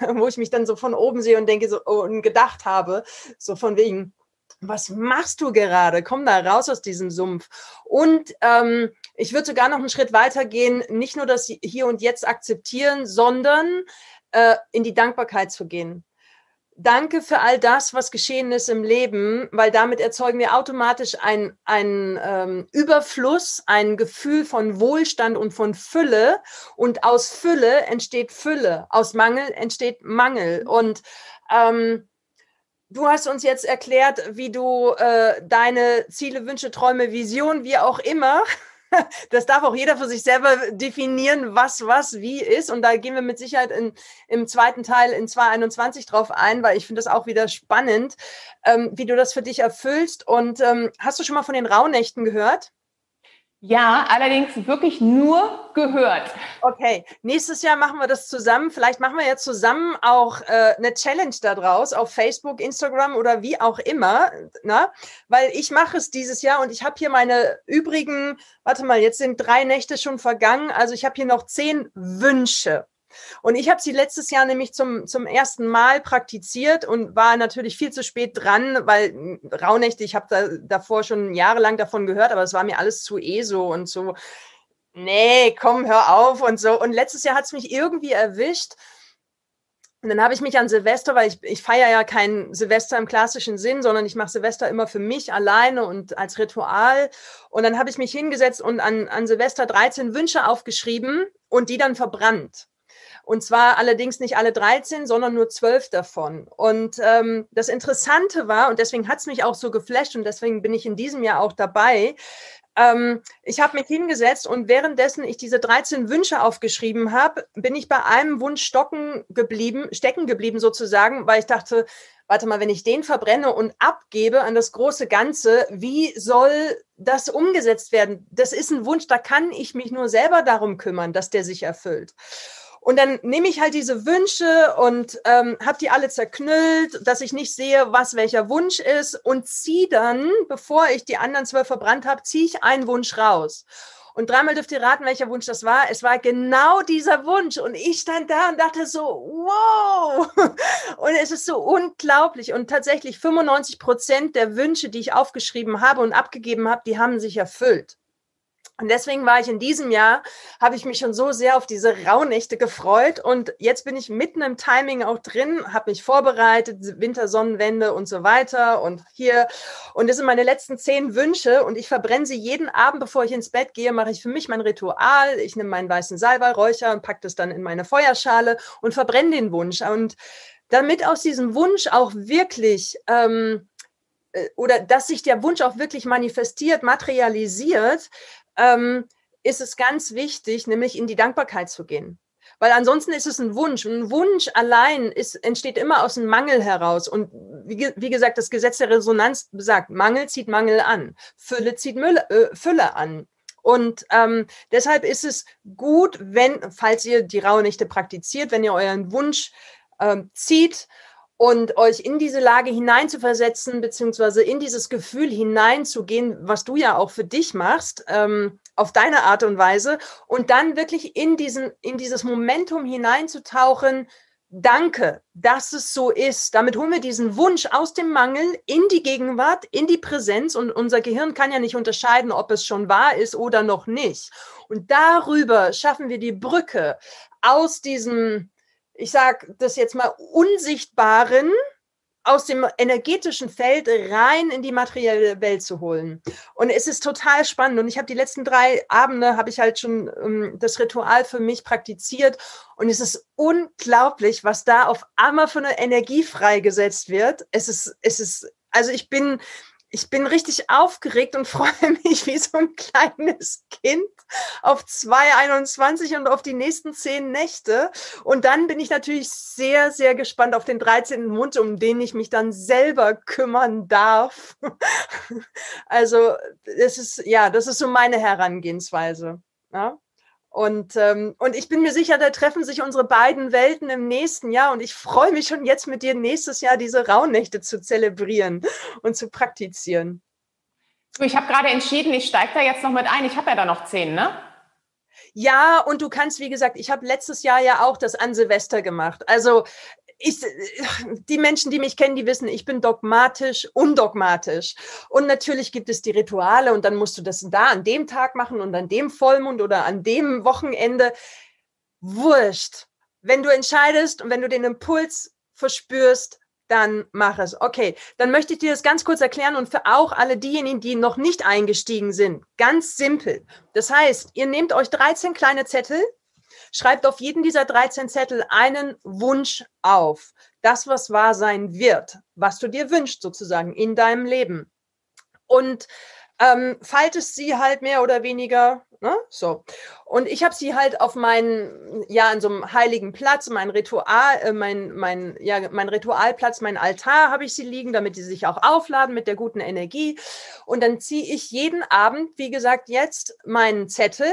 wo ich mich dann so von oben sehe und denke so oh, und gedacht habe, so von wegen, was machst du gerade? Komm da raus aus diesem Sumpf. Und ähm, ich würde sogar noch einen Schritt weiter gehen, nicht nur das Hier und Jetzt akzeptieren, sondern äh, in die Dankbarkeit zu gehen. Danke für all das, was geschehen ist im Leben, weil damit erzeugen wir automatisch ein, ein ähm, Überfluss, ein Gefühl von Wohlstand und von Fülle. Und aus Fülle entsteht Fülle, aus Mangel entsteht Mangel. Und ähm, du hast uns jetzt erklärt, wie du äh, deine Ziele, Wünsche, Träume, Vision, wie auch immer, das darf auch jeder für sich selber definieren, was was wie ist. Und da gehen wir mit Sicherheit in, im zweiten Teil in 2021 drauf ein, weil ich finde das auch wieder spannend, ähm, wie du das für dich erfüllst. Und ähm, hast du schon mal von den Rauhnächten gehört? Ja, allerdings wirklich nur gehört. Okay, nächstes Jahr machen wir das zusammen. Vielleicht machen wir jetzt zusammen auch äh, eine Challenge daraus auf Facebook, Instagram oder wie auch immer. Ne? Weil ich mache es dieses Jahr und ich habe hier meine übrigen, warte mal, jetzt sind drei Nächte schon vergangen. Also ich habe hier noch zehn Wünsche. Und ich habe sie letztes Jahr nämlich zum, zum ersten Mal praktiziert und war natürlich viel zu spät dran, weil hm, Rauhnächte, ich habe da, davor schon jahrelang davon gehört, aber es war mir alles zu ESO und so, nee, komm, hör auf und so. Und letztes Jahr hat es mich irgendwie erwischt. Und dann habe ich mich an Silvester, weil ich, ich feiere ja kein Silvester im klassischen Sinn, sondern ich mache Silvester immer für mich alleine und als Ritual. Und dann habe ich mich hingesetzt und an, an Silvester 13 Wünsche aufgeschrieben und die dann verbrannt. Und zwar allerdings nicht alle 13, sondern nur 12 davon. Und ähm, das Interessante war, und deswegen hat es mich auch so geflasht und deswegen bin ich in diesem Jahr auch dabei, ähm, ich habe mich hingesetzt und währenddessen ich diese 13 Wünsche aufgeschrieben habe, bin ich bei einem Wunsch stocken geblieben, stecken geblieben sozusagen, weil ich dachte, warte mal, wenn ich den verbrenne und abgebe an das große Ganze, wie soll das umgesetzt werden? Das ist ein Wunsch, da kann ich mich nur selber darum kümmern, dass der sich erfüllt. Und dann nehme ich halt diese Wünsche und ähm, habe die alle zerknüllt, dass ich nicht sehe, was welcher Wunsch ist und ziehe dann, bevor ich die anderen zwölf verbrannt habe, ziehe ich einen Wunsch raus. Und dreimal dürft ihr raten, welcher Wunsch das war. Es war genau dieser Wunsch. Und ich stand da und dachte so, wow. Und es ist so unglaublich. Und tatsächlich 95 Prozent der Wünsche, die ich aufgeschrieben habe und abgegeben habe, die haben sich erfüllt. Und deswegen war ich in diesem Jahr, habe ich mich schon so sehr auf diese Rauhnächte gefreut. Und jetzt bin ich mitten im Timing auch drin, habe mich vorbereitet, Wintersonnenwende und so weiter und hier. Und das sind meine letzten zehn Wünsche. Und ich verbrenne sie jeden Abend, bevor ich ins Bett gehe, mache ich für mich mein Ritual. Ich nehme meinen weißen Salbeiräucher und packe das dann in meine Feuerschale und verbrenne den Wunsch. Und damit aus diesem Wunsch auch wirklich ähm, äh, oder dass sich der Wunsch auch wirklich manifestiert, materialisiert, ähm, ist es ganz wichtig, nämlich in die Dankbarkeit zu gehen. Weil ansonsten ist es ein Wunsch. Ein Wunsch allein ist, entsteht immer aus einem Mangel heraus. Und wie, wie gesagt, das Gesetz der Resonanz besagt, Mangel zieht Mangel an, Fülle zieht Mülle, äh, Fülle an. Und ähm, deshalb ist es gut, wenn, falls ihr die Rauhnächte praktiziert, wenn ihr euren Wunsch ähm, zieht und euch in diese Lage hineinzuversetzen, beziehungsweise in dieses Gefühl hineinzugehen, was du ja auch für dich machst, ähm, auf deine Art und Weise, und dann wirklich in diesen, in dieses Momentum hineinzutauchen, Danke, dass es so ist. Damit holen wir diesen Wunsch aus dem Mangel in die Gegenwart, in die Präsenz und unser Gehirn kann ja nicht unterscheiden, ob es schon wahr ist oder noch nicht. Und darüber schaffen wir die Brücke aus diesem, ich sage das jetzt mal, unsichtbaren, aus dem energetischen Feld rein in die materielle Welt zu holen. Und es ist total spannend. Und ich habe die letzten drei Abende, habe ich halt schon ähm, das Ritual für mich praktiziert. Und es ist unglaublich, was da auf einmal für eine Energie freigesetzt wird. Es ist, es ist, also ich bin, ich bin richtig aufgeregt und freue mich wie so ein kleines Kind auf 2,21 und auf die nächsten zehn Nächte. Und dann bin ich natürlich sehr, sehr gespannt auf den 13. Mund, um den ich mich dann selber kümmern darf. Also, das ist, ja, das ist so meine Herangehensweise. Ja? Und, ähm, und ich bin mir sicher, da treffen sich unsere beiden Welten im nächsten Jahr. Und ich freue mich schon jetzt mit dir nächstes Jahr diese Rauhnächte zu zelebrieren und zu praktizieren. Ich habe gerade entschieden, ich steige da jetzt noch mit ein. Ich habe ja da noch zehn, ne? Ja, und du kannst, wie gesagt, ich habe letztes Jahr ja auch das an Silvester gemacht. Also ich, die Menschen, die mich kennen, die wissen, ich bin dogmatisch, undogmatisch. Und natürlich gibt es die Rituale und dann musst du das da an dem Tag machen und an dem Vollmond oder an dem Wochenende. Wurscht. Wenn du entscheidest und wenn du den Impuls verspürst, dann mach es. Okay, dann möchte ich dir das ganz kurz erklären und für auch alle diejenigen, die noch nicht eingestiegen sind. Ganz simpel. Das heißt, ihr nehmt euch 13 kleine Zettel, Schreibt auf jeden dieser 13 Zettel einen Wunsch auf. Das, was wahr sein wird, was du dir wünschst sozusagen in deinem Leben. Und ähm, faltest sie halt mehr oder weniger, ne? so. Und ich habe sie halt auf meinen, ja, an so einem heiligen Platz, mein Ritual, äh, mein, mein, ja, mein Ritualplatz, mein Altar habe ich sie liegen, damit die sich auch aufladen mit der guten Energie. Und dann ziehe ich jeden Abend, wie gesagt, jetzt meinen Zettel,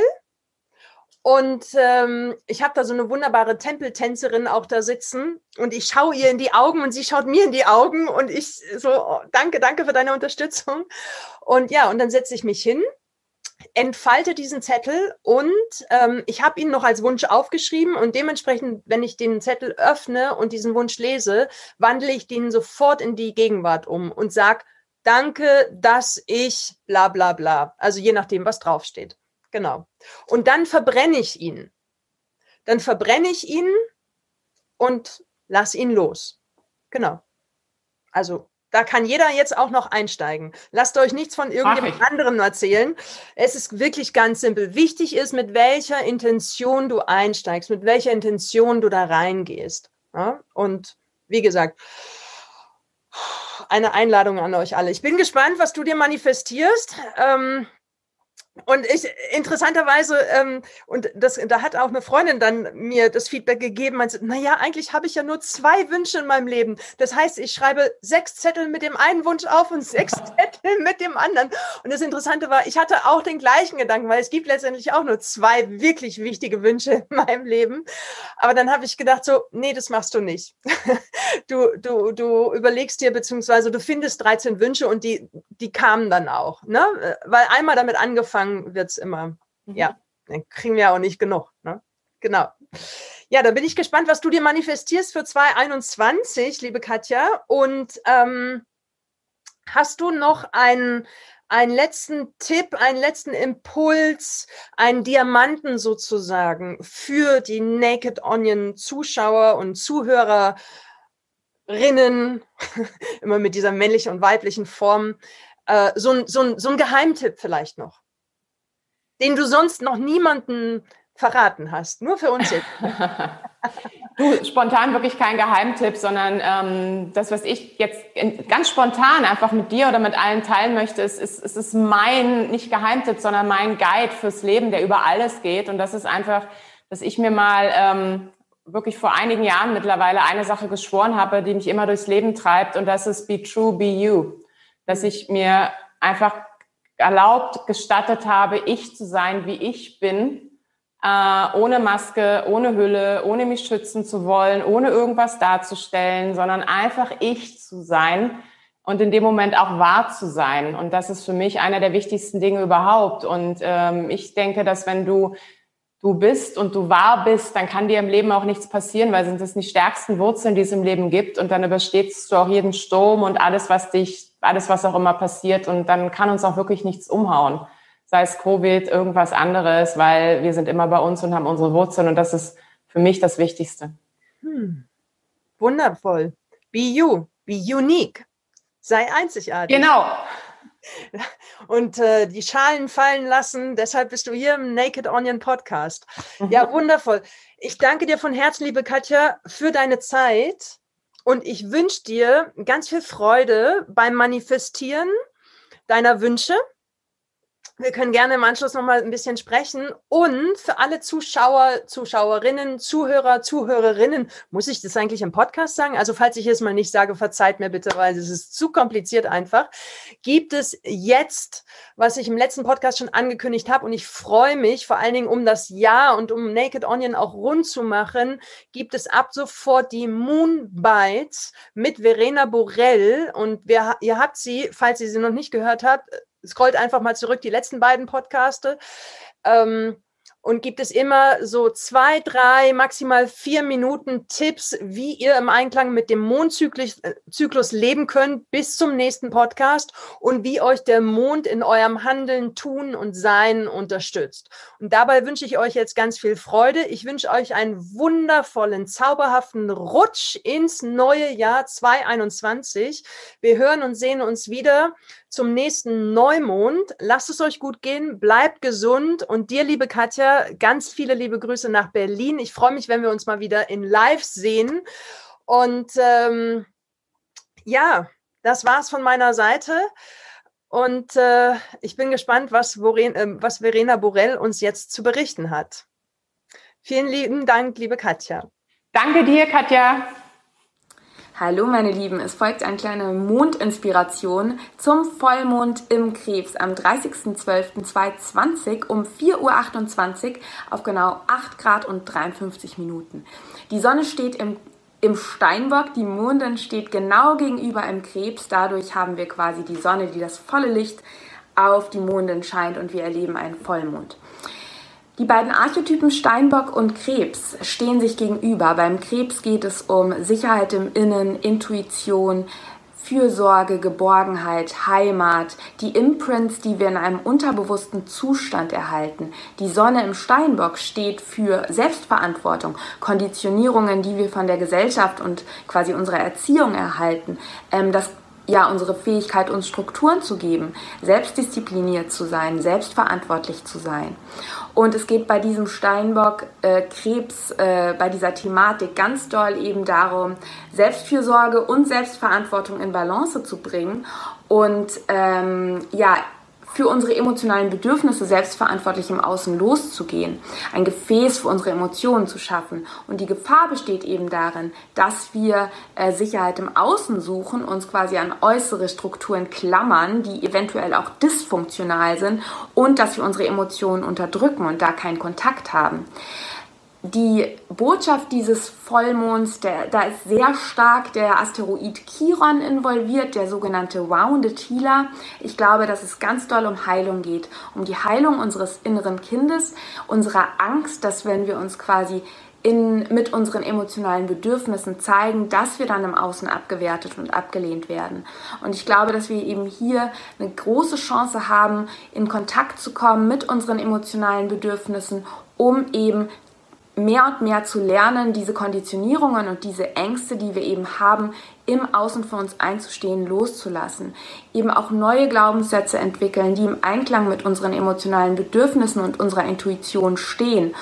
und ähm, ich habe da so eine wunderbare Tempeltänzerin auch da sitzen und ich schaue ihr in die Augen und sie schaut mir in die Augen und ich so, oh, danke, danke für deine Unterstützung. Und ja, und dann setze ich mich hin, entfalte diesen Zettel und ähm, ich habe ihn noch als Wunsch aufgeschrieben und dementsprechend, wenn ich den Zettel öffne und diesen Wunsch lese, wandle ich den sofort in die Gegenwart um und sag, danke, dass ich bla bla bla. Also je nachdem, was draufsteht. Genau. Und dann verbrenne ich ihn. Dann verbrenne ich ihn und lass ihn los. Genau. Also da kann jeder jetzt auch noch einsteigen. Lasst euch nichts von irgendjemand anderem erzählen. Es ist wirklich ganz simpel. Wichtig ist, mit welcher Intention du einsteigst, mit welcher Intention du da reingehst. Ja? Und wie gesagt, eine Einladung an euch alle. Ich bin gespannt, was du dir manifestierst. Ähm, und ich, interessanterweise, ähm, und das, da hat auch eine Freundin dann mir das Feedback gegeben, meinte, na ja, eigentlich habe ich ja nur zwei Wünsche in meinem Leben. Das heißt, ich schreibe sechs Zettel mit dem einen Wunsch auf und sechs Zettel mit dem anderen. Und das Interessante war, ich hatte auch den gleichen Gedanken, weil es gibt letztendlich auch nur zwei wirklich wichtige Wünsche in meinem Leben. Aber dann habe ich gedacht so, nee, das machst du nicht. Du, du, du überlegst dir, beziehungsweise du findest 13 Wünsche und die, die kamen dann auch, ne? Weil einmal damit angefangen, Anfang wird es immer, mhm. ja, dann kriegen wir auch nicht genug. Ne? Genau. Ja, da bin ich gespannt, was du dir manifestierst für 2021, liebe Katja. Und ähm, hast du noch einen, einen letzten Tipp, einen letzten Impuls, einen Diamanten sozusagen für die Naked Onion Zuschauer und Zuhörerinnen, immer mit dieser männlichen und weiblichen Form, äh, so, so, so ein Geheimtipp vielleicht noch? Den du sonst noch niemanden verraten hast, nur für uns jetzt. du, spontan wirklich kein Geheimtipp, sondern ähm, das, was ich jetzt ganz spontan einfach mit dir oder mit allen teilen möchte, ist, ist, ist, ist mein, nicht Geheimtipp, sondern mein Guide fürs Leben, der über alles geht. Und das ist einfach, dass ich mir mal ähm, wirklich vor einigen Jahren mittlerweile eine Sache geschworen habe, die mich immer durchs Leben treibt. Und das ist Be True, Be You. Dass ich mir einfach erlaubt, gestattet habe, ich zu sein, wie ich bin, äh, ohne Maske, ohne Hülle, ohne mich schützen zu wollen, ohne irgendwas darzustellen, sondern einfach ich zu sein und in dem Moment auch wahr zu sein. Und das ist für mich einer der wichtigsten Dinge überhaupt. Und ähm, ich denke, dass wenn du du bist und du wahr bist, dann kann dir im Leben auch nichts passieren, weil sind das die stärksten Wurzeln, die es im Leben gibt. Und dann überstehst du auch jeden Sturm und alles, was dich, alles, was auch immer passiert. Und dann kann uns auch wirklich nichts umhauen. Sei es Covid, irgendwas anderes, weil wir sind immer bei uns und haben unsere Wurzeln. Und das ist für mich das Wichtigste. Hm. Wundervoll. Be you, be unique. Sei einzigartig. Genau. und äh, die Schalen fallen lassen. Deshalb bist du hier im Naked Onion Podcast. Ja, wundervoll. Ich danke dir von Herzen, liebe Katja, für deine Zeit. Und ich wünsche dir ganz viel Freude beim Manifestieren deiner Wünsche wir können gerne im Anschluss noch mal ein bisschen sprechen. Und für alle Zuschauer, Zuschauerinnen, Zuhörer, Zuhörerinnen, muss ich das eigentlich im Podcast sagen? Also falls ich es mal nicht sage, verzeiht mir bitte, weil es ist zu kompliziert einfach. Gibt es jetzt, was ich im letzten Podcast schon angekündigt habe, und ich freue mich vor allen Dingen um das Jahr und um Naked Onion auch rund zu machen, gibt es ab sofort die Moon Bites mit Verena Borell. Und wer, ihr habt sie, falls ihr sie noch nicht gehört habt, scrollt einfach mal zurück, die letzten beiden Podcaste. Ähm, und gibt es immer so zwei, drei, maximal vier Minuten Tipps, wie ihr im Einklang mit dem Mondzyklus äh, leben könnt bis zum nächsten Podcast und wie euch der Mond in eurem Handeln, Tun und Sein unterstützt. Und dabei wünsche ich euch jetzt ganz viel Freude. Ich wünsche euch einen wundervollen, zauberhaften Rutsch ins neue Jahr 2021. Wir hören und sehen uns wieder zum nächsten Neumond. Lasst es euch gut gehen, bleibt gesund und dir, liebe Katja, ganz viele liebe Grüße nach Berlin. Ich freue mich, wenn wir uns mal wieder in Live sehen. Und ähm, ja, das war's von meiner Seite. Und äh, ich bin gespannt, was, Voren, äh, was Verena Borell uns jetzt zu berichten hat. Vielen lieben Dank, liebe Katja. Danke dir, Katja. Hallo meine Lieben, es folgt eine kleine Mondinspiration zum Vollmond im Krebs am 30.12.2020 um 4.28 Uhr auf genau 8 Grad und 53 Minuten. Die Sonne steht im, im Steinbock, die Mondin steht genau gegenüber im Krebs, dadurch haben wir quasi die Sonne, die das volle Licht auf die Mondin scheint und wir erleben einen Vollmond. Die beiden Archetypen Steinbock und Krebs stehen sich gegenüber. Beim Krebs geht es um Sicherheit im Innen, Intuition, Fürsorge, Geborgenheit, Heimat, die Imprints, die wir in einem unterbewussten Zustand erhalten. Die Sonne im Steinbock steht für Selbstverantwortung, Konditionierungen, die wir von der Gesellschaft und quasi unserer Erziehung erhalten. Ähm, das ja, unsere Fähigkeit, uns Strukturen zu geben, selbstdiszipliniert zu sein, selbstverantwortlich zu sein. Und es geht bei diesem Steinbock äh, Krebs, äh, bei dieser Thematik ganz doll eben darum, Selbstfürsorge und Selbstverantwortung in Balance zu bringen. Und ähm, ja, für unsere emotionalen Bedürfnisse selbstverantwortlich im Außen loszugehen, ein Gefäß für unsere Emotionen zu schaffen. Und die Gefahr besteht eben darin, dass wir äh, Sicherheit im Außen suchen, uns quasi an äußere Strukturen klammern, die eventuell auch dysfunktional sind und dass wir unsere Emotionen unterdrücken und da keinen Kontakt haben die Botschaft dieses Vollmonds, der, da ist sehr stark der Asteroid Chiron involviert, der sogenannte Wounded Healer. Ich glaube, dass es ganz doll um Heilung geht, um die Heilung unseres inneren Kindes, unserer Angst, dass wenn wir uns quasi in, mit unseren emotionalen Bedürfnissen zeigen, dass wir dann im Außen abgewertet und abgelehnt werden. Und ich glaube, dass wir eben hier eine große Chance haben, in Kontakt zu kommen mit unseren emotionalen Bedürfnissen, um eben mehr und mehr zu lernen, diese Konditionierungen und diese Ängste, die wir eben haben, im Außen für uns einzustehen, loszulassen. Eben auch neue Glaubenssätze entwickeln, die im Einklang mit unseren emotionalen Bedürfnissen und unserer Intuition stehen.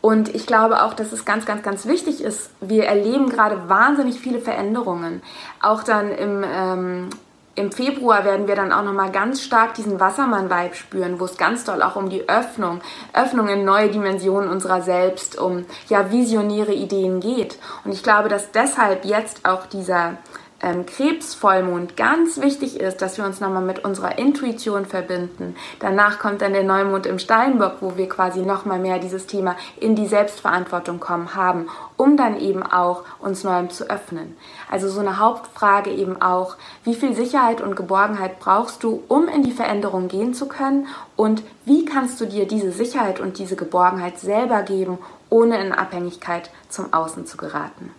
Und ich glaube auch, dass es ganz, ganz, ganz wichtig ist. Wir erleben gerade wahnsinnig viele Veränderungen. Auch dann im, ähm, im Februar werden wir dann auch nochmal ganz stark diesen Wassermann-Vibe spüren, wo es ganz doll auch um die Öffnung, Öffnung in neue Dimensionen unserer selbst, um ja visionäre Ideen geht. Und ich glaube, dass deshalb jetzt auch dieser ähm, Krebsvollmond ganz wichtig ist, dass wir uns nochmal mit unserer Intuition verbinden. Danach kommt dann der Neumond im Steinbock, wo wir quasi nochmal mehr dieses Thema in die Selbstverantwortung kommen haben, um dann eben auch uns neuem zu öffnen. Also so eine Hauptfrage eben auch, wie viel Sicherheit und Geborgenheit brauchst du, um in die Veränderung gehen zu können und wie kannst du dir diese Sicherheit und diese Geborgenheit selber geben, ohne in Abhängigkeit zum Außen zu geraten.